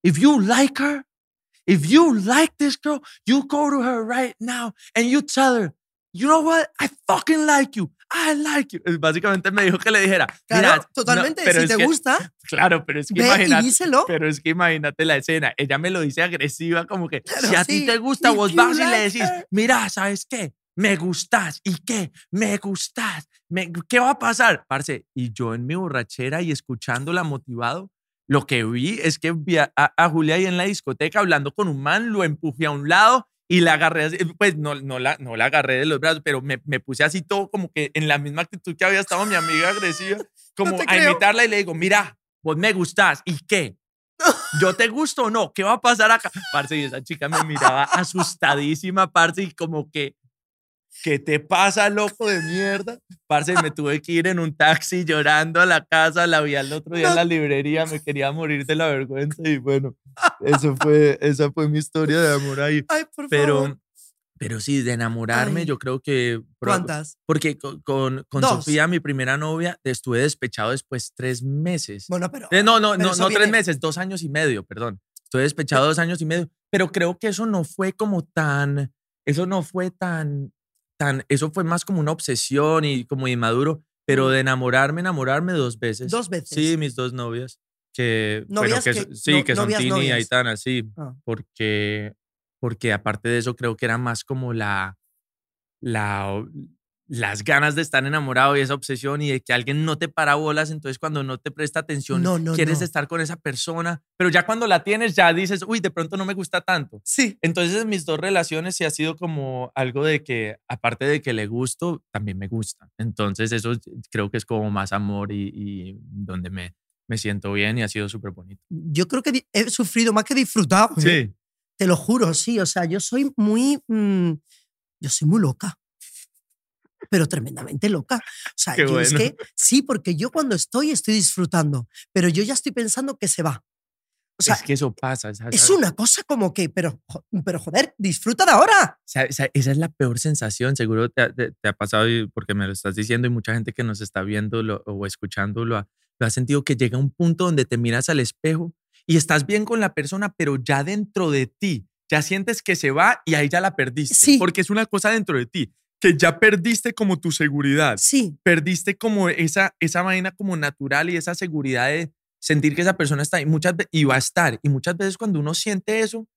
If you like her, if you like this girl, you go to her right now and you tell her, you know what? I fucking like you. I like you. Básicamente me dijo que le dijera, claro, "Mira, no, totalmente, pero si te que- gusta, Claro, pero es que ve y imagínate. díselo. Pero es que imagínate la escena. Ella me lo dice agresiva, como que Claro, si a sí. ti te gusta, If vos vas y le like decís, her. mira, ¿sabes qué? Me gustas. ¿Y qué? Me gustas. Me- ¿Qué va a pasar? Parce, y yo en mi borrachera y escuchándola motivado, lo que vi es que vi a, a- Julia ahí en la discoteca hablando con un man, lo empujé a un lado y la agarré, así, pues no, no, la, no la agarré de los brazos, pero me, me puse así todo como que en la misma actitud que había estado mi amiga agresiva, como a creo. imitarla y le digo, mira, vos me gustás. ¿Y qué? ¿Yo te gusto o no? ¿Qué va a pasar acá? Parce, y esa chica me miraba asustadísima, parce, y como que, ¿qué te pasa, loco de mierda? Parce, me tuve que ir en un taxi llorando a la casa, la vi al otro día en la librería, me quería morir de la vergüenza y bueno, eso fue, esa fue mi historia de amor ahí. Ay, por favor. Pero, pero sí, de enamorarme, Ay. yo creo que... ¿Cuántas? Porque con, con. Sofía, mi primera novia, estuve despechado después tres meses. Bueno, pero. Eh, no, no, pero no, no tres viene- meses, dos años y medio, perdón. Estoy despechado dos años y medio, pero creo que eso no fue como tan, eso no fue tan, tan, eso fue más como una obsesión y como inmaduro, pero de enamorarme, enamorarme dos veces. Dos veces. Sí, mis dos novias, que, bueno, Novias que, sí, no- que son novias, Tini y. Aitana, sí, Ah. porque, porque aparte de eso creo que era más como la, la, las ganas de estar enamorado y esa obsesión y de que alguien no te para bolas, entonces cuando no te presta atención, No, no, quieres no. estar con esa persona, pero ya cuando la tienes ya dices, uy, de pronto no me gusta tanto. Sí. Entonces en mis dos relaciones sí ha sido como algo de que, aparte de que le gusto, también me gusta. Entonces eso creo que es como más amor y, y donde me, me siento bien y ha sido súper bonito. Yo creo que he sufrido más que disfrutado. ¿eh? Sí. Te lo juro, sí. O sea, yo soy muy. mm, yo soy muy loca. Pero tremendamente loca. O sea, yo es bueno. que. Sí, porque yo cuando estoy, estoy disfrutando. Pero yo ya estoy pensando que se va. O sea, es que eso pasa. esa- es una cosa como que. Pero, pero joder, disfruta de ahora. O sea, esa, es la peor sensación, seguro te, ha- te- te ha pasado y- porque me lo estás diciendo y mucha gente que nos está viendo lo- o escuchando lo ha, lo ha sentido que llega un punto donde te miras al espejo y estás bien con la persona, pero ya dentro de ti ya sientes que se va y ahí ya la perdiste. Sí. Porque es una cosa dentro de ti, que ya perdiste como tu seguridad. Sí, Perdiste como esa, esa vaina como natural y esa seguridad de sentir que esa persona está ahí muchas y va a estar. Y muchas veces cuando uno siente eso,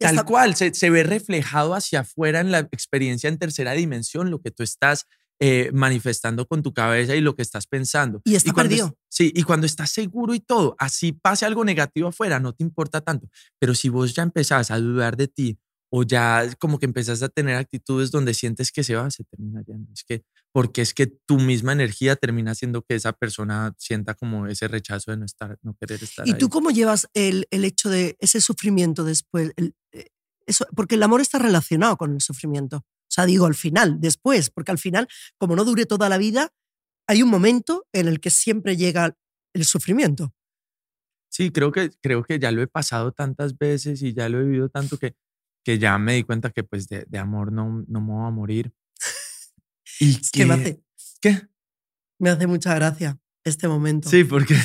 Ya tal está. cual, se, se ve reflejado hacia afuera en la experiencia en tercera dimensión, lo que tú estás eh, manifestando con tu cabeza y lo que estás pensando. Y está cuando es- perdido. sí, y cuando estás seguro y todo, así pase algo negativo afuera, no te importa tanto. Pero si vos ya empezás a dudar de ti o ya como que empezás a tener actitudes donde sientes que se va, se termina yendo. Es que, porque es que tu misma energía termina haciendo que esa persona sienta como ese rechazo de no estar, no querer estar ¿Y ahí. tú cómo llevas el, el hecho de ese sufrimiento después? El- eh, eso, porque el amor está relacionado con el sufrimiento. O sea, digo al final, después, porque al final, como no dure toda la vida, hay un momento en el que siempre llega el sufrimiento. Sí, creo que, creo que ya lo he pasado tantas veces y ya lo he vivido tanto que, que ya me di cuenta que pues de, de amor no, no me voy a morir. Y Es que me hace, ¿Qué? me hace mucha gracia este momento. Sí, porque...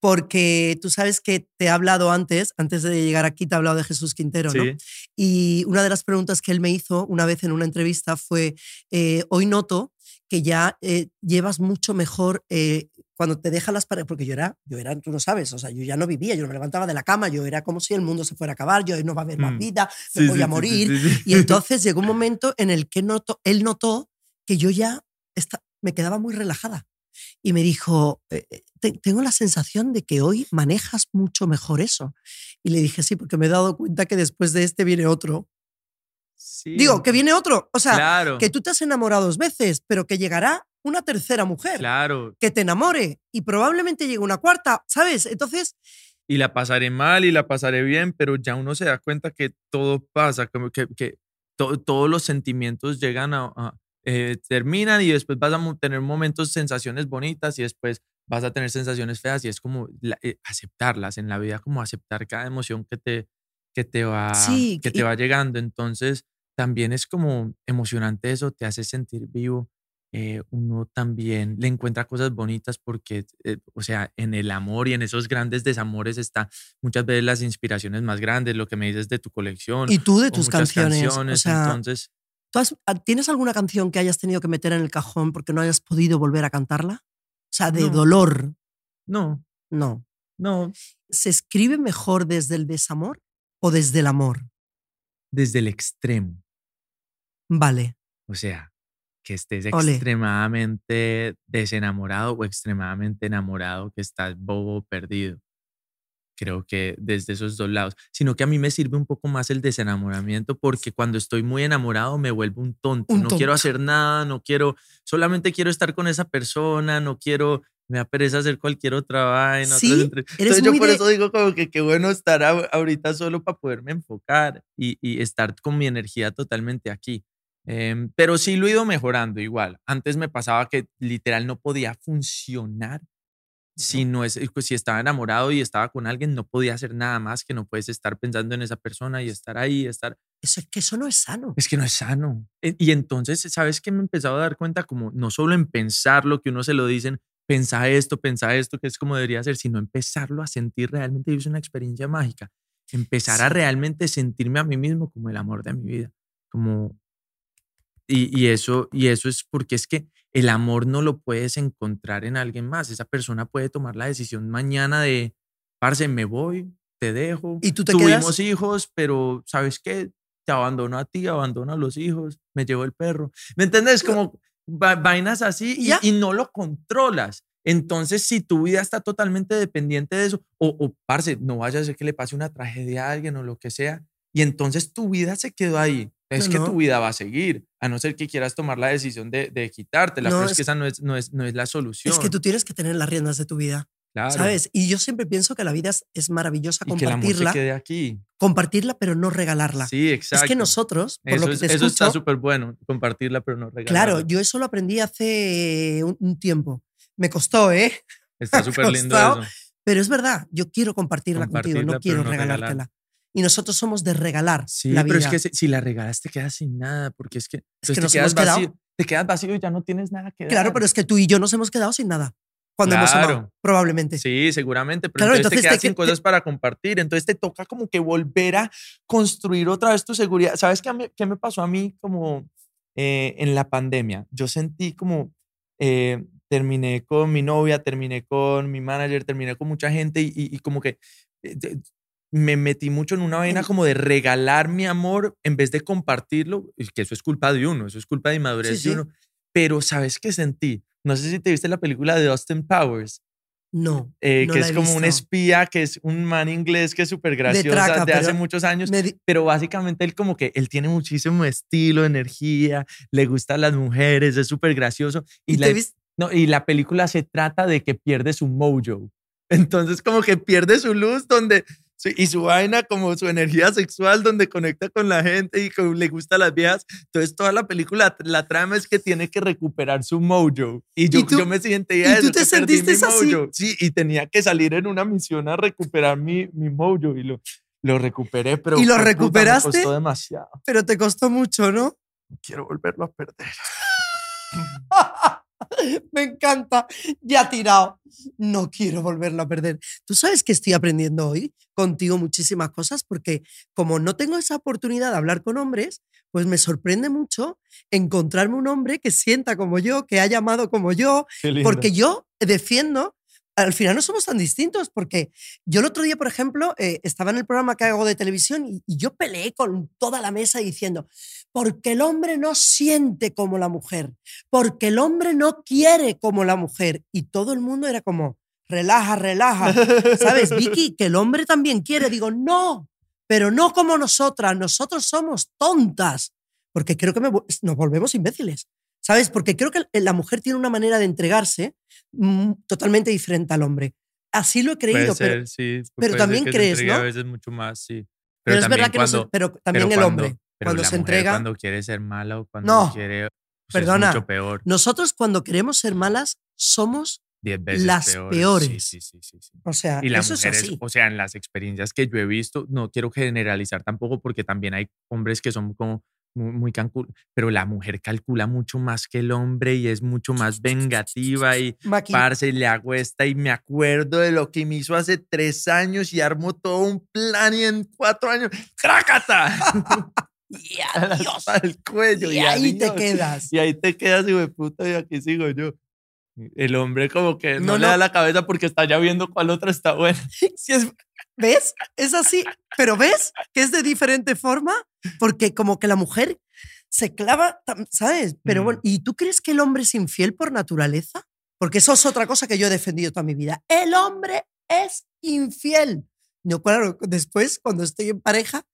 Porque tú sabes que te he hablado antes, antes de llegar aquí, te he hablado de Jesús Quintero, ¿no? Sí. Y una de las preguntas que él me hizo una vez en una entrevista fue, eh, hoy noto que ya eh, llevas mucho mejor eh, cuando te dejan las paredes, porque yo era, yo era, tú no sabes, o sea, yo ya no vivía, yo no me levantaba de la cama, yo era como si el mundo se fuera a acabar, yo no va a haber más Mm. vida, me Sí, voy sí, a morir. sí. Y entonces llegó un momento en el que notó, él notó que yo ya me quedaba muy relajada. Y me dijo, "Eh, eh, te- tengo la sensación de que hoy manejas mucho mejor eso. Y le dije, sí, porque me he dado cuenta que después de este viene otro. Sí, Digo, que viene otro. O sea, claro, que tú te has enamorado dos veces, pero que llegará una tercera mujer claro. que te enamore y probablemente llegue una cuarta, ¿sabes? Entonces, Y la pasaré mal y la pasaré bien, pero ya uno se da cuenta que todo pasa, como que, que to- todos los sentimientos llegan a... a- eh, terminan y después vas a tener momentos, sensaciones bonitas y después vas a tener sensaciones feas y es como la- eh, aceptarlas en la vida, como aceptar cada emoción que te, que te, va, Sí, que y- te va llegando. Entonces, también es como emocionante eso, te hace sentir vivo. eh, uno también le encuentra cosas bonitas porque, eh, o sea, en el amor y en esos grandes desamores está muchas veces las inspiraciones más grandes, lo que me dices de tu colección. y tú de tus muchas canciones. o sea, entonces, ¿tú has- ah, ¿tienes alguna canción que hayas tenido que meter en el cajón porque no hayas podido volver a cantarla? O sea, de No. dolor. no, No. no, ¿Se escribe mejor desde el desamor o desde el amor? desde el extremo. Vale. O sea, que estés extremadamente desenamorado o extremadamente enamorado, que estás bobo, perdido. Creo que desde esos dos lados. Sino que a mí me sirve un poco más el desenamoramiento porque cuando estoy muy enamorado me vuelvo un tonto. Un no quiero hacer nada, no quiero, solamente quiero estar con esa persona, no quiero, me da pereza hacer cualquier otra vaina. Sí, eres Entonces yo por de- eso digo como que qué bueno estar ahorita solo para poderme enfocar y, y estar con mi energía totalmente aquí. Em, pero sí lo he ido mejorando igual. Antes me pasaba que literal no podía funcionar si no es, pues, si estaba enamorado y estaba con alguien, no podía hacer nada más que no puedes estar pensando en esa persona y estar ahí, estar. Eso es que eso no es sano. Es que no es sano. E- Y entonces, ¿sabes qué me he empezado a dar cuenta? Como no solo en pensar lo que uno se lo dicen, pensa esto, pensa esto, que es como debería ser, sino empezarlo a sentir realmente. y Es una experiencia mágica. Empezar a realmente sentirme a mí mismo como el amor de mi vida. Como, y, y eso, y eso es porque es que el amor no lo puedes encontrar en alguien más. Esa persona puede tomar la decisión mañana de, parce, me voy, te dejo. Y tú te Tuvimos quedas- hijos, pero ¿sabes qué? Te abandono a ti, abandono a los hijos, me llevo el perro. ¿Me entiendes? Como va- vainas así y no lo controlas. Entonces, si tu vida está totalmente dependiente de eso, o, o parce, no vaya a ser que le pase una tragedia a alguien o lo que sea, y entonces tu vida se quedó ahí. Es No, que no. tu vida va a seguir, a no ser que quieras tomar la decisión de, de quitártela, No, pero es, es- que esa no es, no, es, no es la solución. Es que tú tienes que tener las riendas de tu vida, claro. ¿sabes? Y yo siempre pienso que la vida es, es maravillosa Y que el amor se compartirla, quede aquí. compartirla, pero no regalarla. Sí, exacto. es que nosotros, por eso, lo que te eso está escucho, súper bueno, compartirla, pero no regalarla. claro, yo eso lo aprendí hace un, un tiempo. Me costó, ¿eh? Está súper lindo eso. Pero es verdad, yo quiero compartirla, contigo, Compartirla, no pero quiero no regalártela. Y nosotros somos de regalar Sí, la pero vida. es que si, si la regalas te quedas sin nada, porque es que, Es que nos te, quedas hemos quedado- vacío, te quedas vacío y ya no tienes nada que dar. Claro, pero es que tú y yo nos hemos quedado sin nada. cuando hemos amado, Claro. probablemente. Sí, seguramente, pero Claro, entonces, entonces te te quedas que- sin te- cosas para compartir, entonces te toca como que volver a construir otra vez tu seguridad. ¿Sabes qué, mí- qué me pasó a mí como eh, en la pandemia? Yo sentí como, eh, terminé con mi novia, terminé con mi manager, terminé con mucha gente y, y- y como que eh, me metí mucho en una vaina como de regalar mi amor en vez de compartirlo, que eso es culpa de uno, eso es culpa de inmadurez Sí, de sí. uno. Pero ¿sabes qué sentí? No sé si te viste la película de Austin Powers No. eh, no que la es he como un espía, que es un man inglés que es súper gracioso de, traca, hace pero muchos años, di- pero básicamente él como que él tiene muchísimo estilo, energía, le gustan las mujeres, es súper gracioso y, ¿Y la, no, y la película se trata de que pierde su mojo. Entonces como que pierde su luz donde y su vaina como su energía sexual donde conecta con la gente y como le gusta a las viejas. Entonces toda la película, la trama es que tiene que recuperar su mojo. Y yo, tú- yo me sentía y eso, tú te sentiste así? mojo. Sí, y tenía que salir en una misión a recuperar mi, mi mojo y lo, lo recuperé, pero ¿Y lo fue puta, me recuperaste? costó demasiado. Pero te costó mucho, ¿no? No quiero volverlo a perder. Me encanta. Ya tirado. No quiero volverlo a perder. Tú sabes que estoy aprendiendo hoy contigo muchísimas cosas porque como no tengo esa oportunidad de hablar con hombres, pues me sorprende mucho encontrarme un hombre que sienta como yo, que haya amado como yo, porque yo defiendo, al final no somos tan distintos, porque yo el otro día, por ejemplo, eh, estaba en el programa que hago de televisión y, yo peleé con toda la mesa diciendo, porque el hombre no siente como la mujer, porque el hombre no quiere como la mujer. Y todo el mundo era como, relaja, relaja. ¿Sabes, Vicky? Que el hombre también quiere. Digo, no, pero no como nosotras, nosotros somos tontas, porque creo que nos volvemos imbéciles. ¿Sabes? Porque creo que la mujer tiene una manera de entregarse mm, totalmente diferente al hombre. Así lo he creído, ser, pero, sí. pero también crees, entregue A ¿no? veces mucho más, sí. pero es verdad que no se- cuando- pero también el pero hombre, cuando- pero cuando la se mujer entrega. Cuando quiere ser mala o cuando No, quiere. pues, perdona, Es mucho peor. Nosotros cuando queremos ser malas somos, Diez veces las peor. Peores. sí, sí, sí, sí. o sea, Y las eso es mujeres, así. o sea, en las experiencias que yo he visto, no quiero generalizar tampoco porque también hay hombres que son como muy, muy calcul- pero la mujer calcula mucho más que el hombre y es mucho más vengativa y Maqui, parce, le hago esta y me acuerdo de lo que me hizo hace tres años y armo todo un plan y en cuatro años, ¡trácata! y adiós. el cuello Y ahí te adiós. quedas. Y ahí te quedas y de puta, y aquí sigo yo. El hombre como que no, No, le no. da la cabeza porque está ya viendo cuál otra está buena. Si es- ¿Ves? Es así. Pero ¿ves que es de diferente forma? Porque como que la mujer se clava, ¿sabes? Pero Mm. bueno, ¿y tú crees que el hombre es infiel por naturaleza? Porque eso es otra cosa que yo he defendido toda mi vida. El hombre es infiel. No, claro, después, cuando estoy en pareja,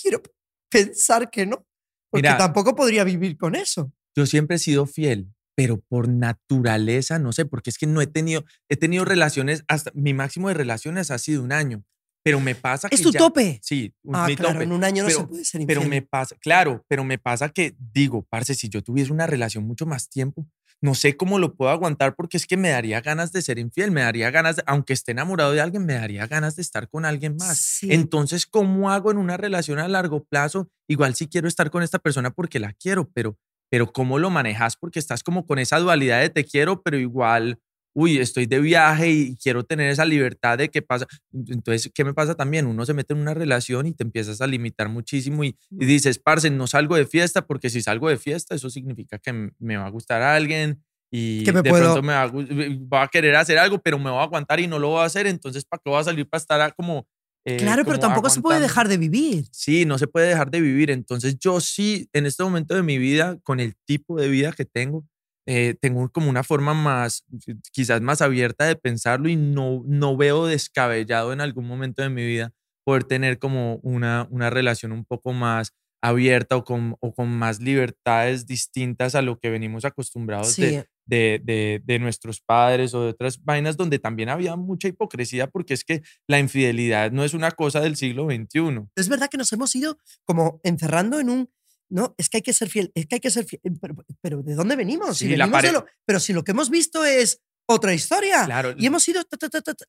quiero pensar que no. Porque Mira. tampoco podría vivir con eso. Yo siempre he sido fiel, pero por naturaleza, no sé, porque es que no he tenido, he tenido relaciones, hasta mi máximo de relaciones ha sido un año, pero me pasa que Es tu ya- tope. Sí, un- Ah, mi claro, tope. en un año no se pero- puede ser infiel. Pero me pasa, claro, pero me pasa que digo, parce, si yo tuviese una relación mucho más tiempo, no sé cómo lo puedo aguantar porque es que me daría ganas de ser infiel, me daría ganas, de- aunque esté enamorado de alguien, me daría ganas de estar con alguien más. Sí. Entonces, ¿cómo hago en una relación a largo plazo? Igual sí quiero estar con esta persona porque la quiero, pero, pero ¿cómo lo manejas? Porque estás como con esa dualidad de te quiero, pero igual, uy, estoy de viaje y quiero tener esa libertad de qué pasa. Entonces, ¿qué me pasa también? Uno se mete en una relación y te empiezas a limitar muchísimo y, y dices, parce, no salgo de fiesta porque si salgo de fiesta, eso significa que me va a gustar a alguien. Y Que me de puedo- pronto me va, a, gu- va a querer hacer algo, pero me voy a aguantar y no lo voy a hacer. Entonces, ¿para qué voy a salir para estar como eh, Claro, pero como tampoco se puede aguantando. dejar de vivir. Sí, no se puede dejar de vivir. Entonces yo sí, en este momento de mi vida, con el tipo de vida que tengo, eh, tengo como una forma más, quizás más abierta de pensarlo y no, no veo descabellado en algún momento de mi vida poder tener como una, una relación un poco más abierta o con, o con más libertades distintas a lo que venimos acostumbrados de, de, de- de nuestros padres o de otras vainas donde también había mucha hipocresía porque es que la infidelidad no es una cosa del siglo XXI. Es verdad que nos hemos ido como encerrando en un. No, es que hay que ser fiel, es que hay que ser fiel. Pero, pero ¿de dónde venimos? Si Sí, la venimos de lo- pero si lo que hemos visto es otra historia. Claro, Y hemos ido ta, ta, ta, ta, ta,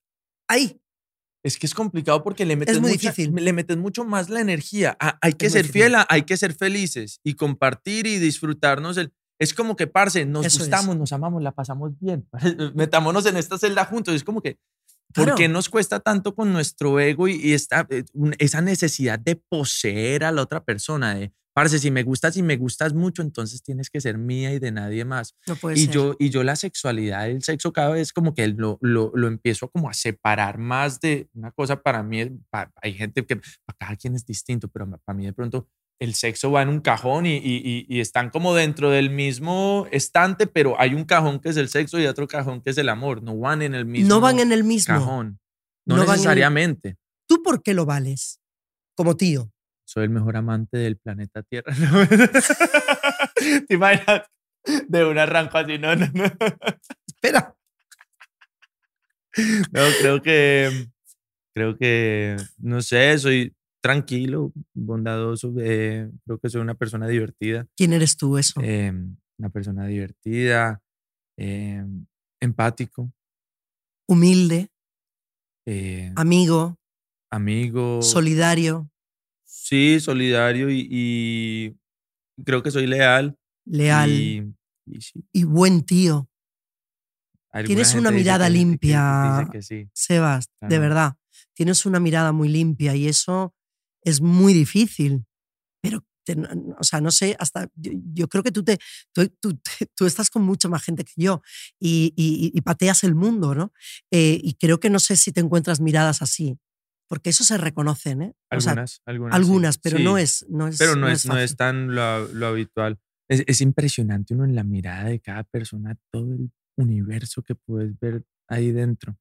ahí. es que es complicado porque le metes, muy mucha- difícil. le metes mucho más la energía. Ah, hay que Es ser fiel, a- hay que ser felices y compartir y disfrutarnos el, es como que, parce, nos Eso es. gustamos, nos amamos, la pasamos bien. Metámonos en esta celda juntos. Es como que, ¿por Claro. qué nos cuesta tanto con nuestro ego y, y esta, eh, esa necesidad de poseer a la otra persona? De, parce, si me gustas y me gustas mucho, entonces tienes que ser mía y de nadie más. No puede Y ser. yo, y yo la sexualidad, el sexo cada vez como que lo, lo, lo empiezo como a separar más de una cosa para mí. es- pa- hay gente que para cada quien es distinto, pero para mí de pronto el sexo va en un cajón y, y, están como dentro del mismo estante, pero hay un cajón que es el sexo y otro cajón que es el amor. No van en el mismo no van en el mismo. cajón. No, No van en el- necesariamente. ¿Tú por qué lo vales? Como tío. Soy el mejor amante del planeta Tierra. ¿Te imaginas? De un arranco así, no, no, no. Espera. No, creo que, creo que, no sé, soy tranquilo, bondadoso, eh, creo que soy una persona divertida, ¿Quién eres tú eso? eh, una persona divertida, eh, empático, Humilde, eh, amigo, amigo, solidario, sí, solidario y, y creo que soy leal. leal Y, y sí, y buen tío. alguna Tienes una mirada que- que- que limpia. que sí. Sebas, de verdad. Tienes una mirada muy limpia y eso es muy difícil. Pero, te- o sea, no sé, hasta yo, yo creo que tú, te, tú, tú- tú estás con mucha más gente que yo y, y- y pateas el mundo, ¿no? Eh, y creo que no sé si te encuentras miradas así, porque eso se reconocen, ¿eh? O sea, Algunas, algunas. sí. algunas, pero no, Sí. es, no es. Pero no, es, no fácil. es tan lo, lo habitual. Es, es impresionante uno en la mirada de cada persona, todo el universo que puedes ver ahí dentro.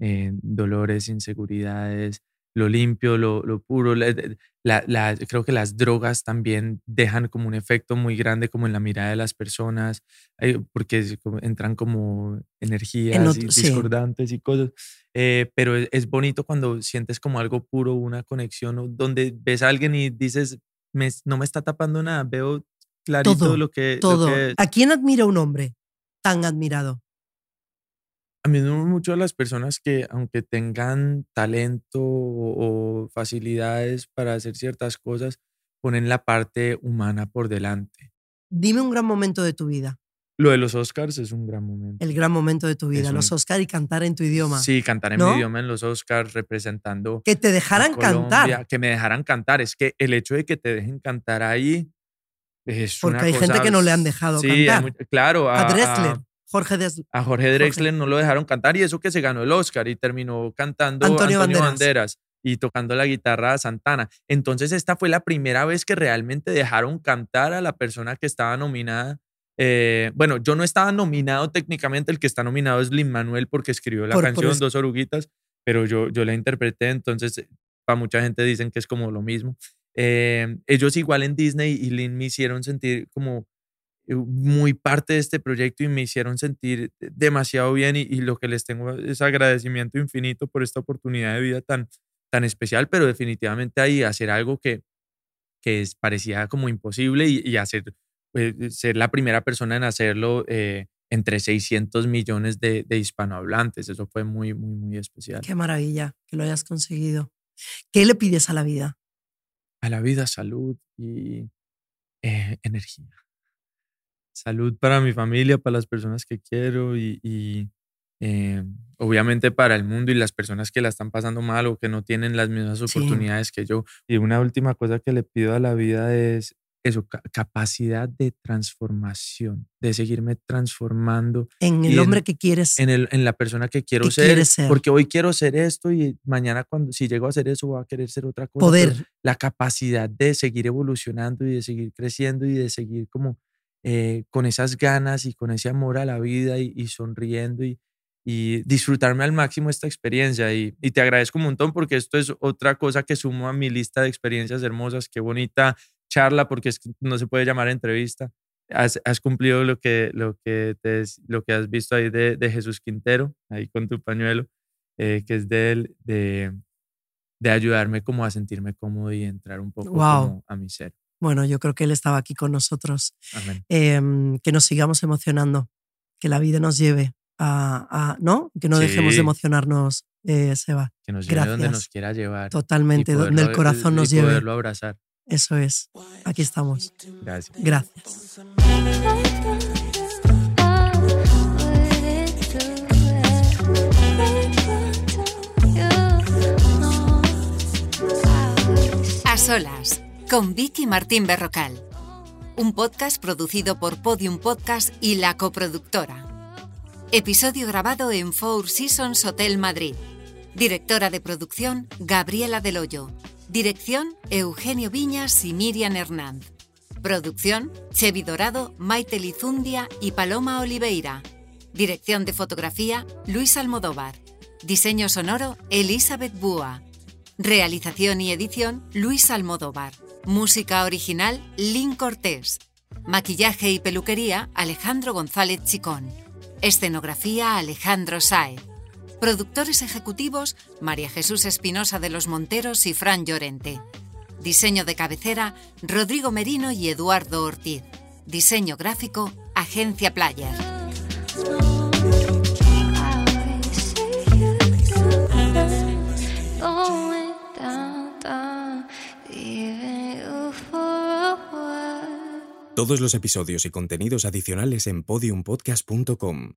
Eh, dolores, inseguridades, lo limpio, lo, lo puro. la- la- la- creo que las drogas también dejan como un efecto muy grande como en la mirada de las personas, eh, porque es entran como energías y otro- sí. discordantes y cosas. Eh, pero es, es bonito cuando sientes como algo puro, una conexión, donde ves a alguien y dices, "Me- no me está tapando nada, veo clarito Todo, lo que, lo Todo. que es". ¿A quién admira un hombre tan admirado? A mí mucho las personas que, aunque tengan talento o, o facilidades para hacer ciertas cosas, ponen la parte humana por delante. Dime un gran momento de tu vida, Lo de los Oscars es un gran momento. el gran momento de tu vida, los un- Oscar y cantar en tu idioma. Sí, cantar en ¿no? mi idioma en los Oscars representando Que te a dejaran Colombia, cantar. que me dejaran cantar. Es que el hecho de que te dejen cantar ahí es Porque una hay gente que no le han dejado sí, cantar. claro, A a, Drexler, a- Jorge Drexler. a Jorge Drexler no lo dejaron cantar y eso que se ganó el Oscar y terminó cantando Antonio Antonio, Banderas. Banderas. y tocando la guitarra a Santana. Entonces esta fue la primera vez que realmente dejaron cantar a la persona que estaba nominada. Eh, bueno, yo no estaba nominado técnicamente, el que está nominado es Lin Manuel porque escribió la Por- canción. Dos Oruguitas, pero yo, yo la interpreté, entonces para mucha gente dicen que es como lo mismo. Eh, ellos igual en Disney y Lin me hicieron sentir como eh, muy parte de este proyecto y me hicieron sentir demasiado bien y, y lo que les tengo es agradecimiento infinito por esta oportunidad de vida tan, tan especial, pero definitivamente ahí hacer algo que, que es, parecía como imposible y, y hacer, eh, ser la primera persona en hacerlo eh, entre 600 millones de, de hispanohablantes, eso fue muy, muy, muy especial. Qué maravilla que lo hayas conseguido. ¿Qué le pides a la vida? a la vida, salud y eh, energía. Salud para mi familia, para las personas que quiero y, y, eh, obviamente para el mundo y las personas que la están pasando mal o que no tienen las mismas Sí. oportunidades que yo. Y una última cosa que le pido a la vida es eso, ca- capacidad de transformación, de seguirme transformando En el en- hombre que quieres. en, el, en la persona que quiero Que ser, ser. porque hoy quiero ser esto y mañana cuando si llego a hacer eso voy a querer ser otra cosa. poder. la capacidad de seguir evolucionando y de seguir creciendo y de seguir como eh, con esas ganas y con ese amor a la vida y, y sonriendo y, y disfrutarme al máximo esta experiencia. Y, y te agradezco un montón porque esto es otra cosa que sumo a mi lista de experiencias hermosas. Qué bonita charla porque es que no se puede llamar entrevista. Has, has cumplido lo que, lo, que te, lo que has visto ahí de, de Jesús Quintero, ahí con tu pañuelo, eh, que es de él, de, de ayudarme como a sentirme cómodo y entrar un poco Guau. como a mi ser. Bueno, yo creo que él estaba aquí con nosotros. Amén. Em, que nos sigamos emocionando, que la vida nos lleve a, a- ¿no? Que no dejemos de Sí. emocionarnos, eh, Seba. Que nos lleve donde Gracias. nos quiera llevar. y Totalmente, donde el poderlo- corazón y nos lleve. poderlo abrazar. Eso es. Aquí estamos. Gracias. Gracias. A solas, con Vicky Martín Berrocal. Un podcast producido por Podium Podcast y la coproductora. Episodio grabado en Four Seasons Hotel Madrid. Directora de producción, Gabriela Del Hoyo. Dirección, Eugenio Viñas y Miriam Hernández. Producción, Chevi Dorado, Maite Lizundia y Paloma Oliveira. Dirección de fotografía, Luis Almodóvar. Diseño sonoro, Elizabeth Búa. Realización y edición, Luis Almodóvar. Música original, Lynn Cortés. Maquillaje y peluquería, Alejandro González Chicón. Escenografía, Alejandro Saez. Productores ejecutivos, María Jesús Espinosa de los Monteros y Fran Llorente. Diseño de cabecera, Rodrigo Merino y Eduardo Ortiz. Diseño gráfico, Agencia Player. Todos los episodios y contenidos adicionales en podiumpodcast.com.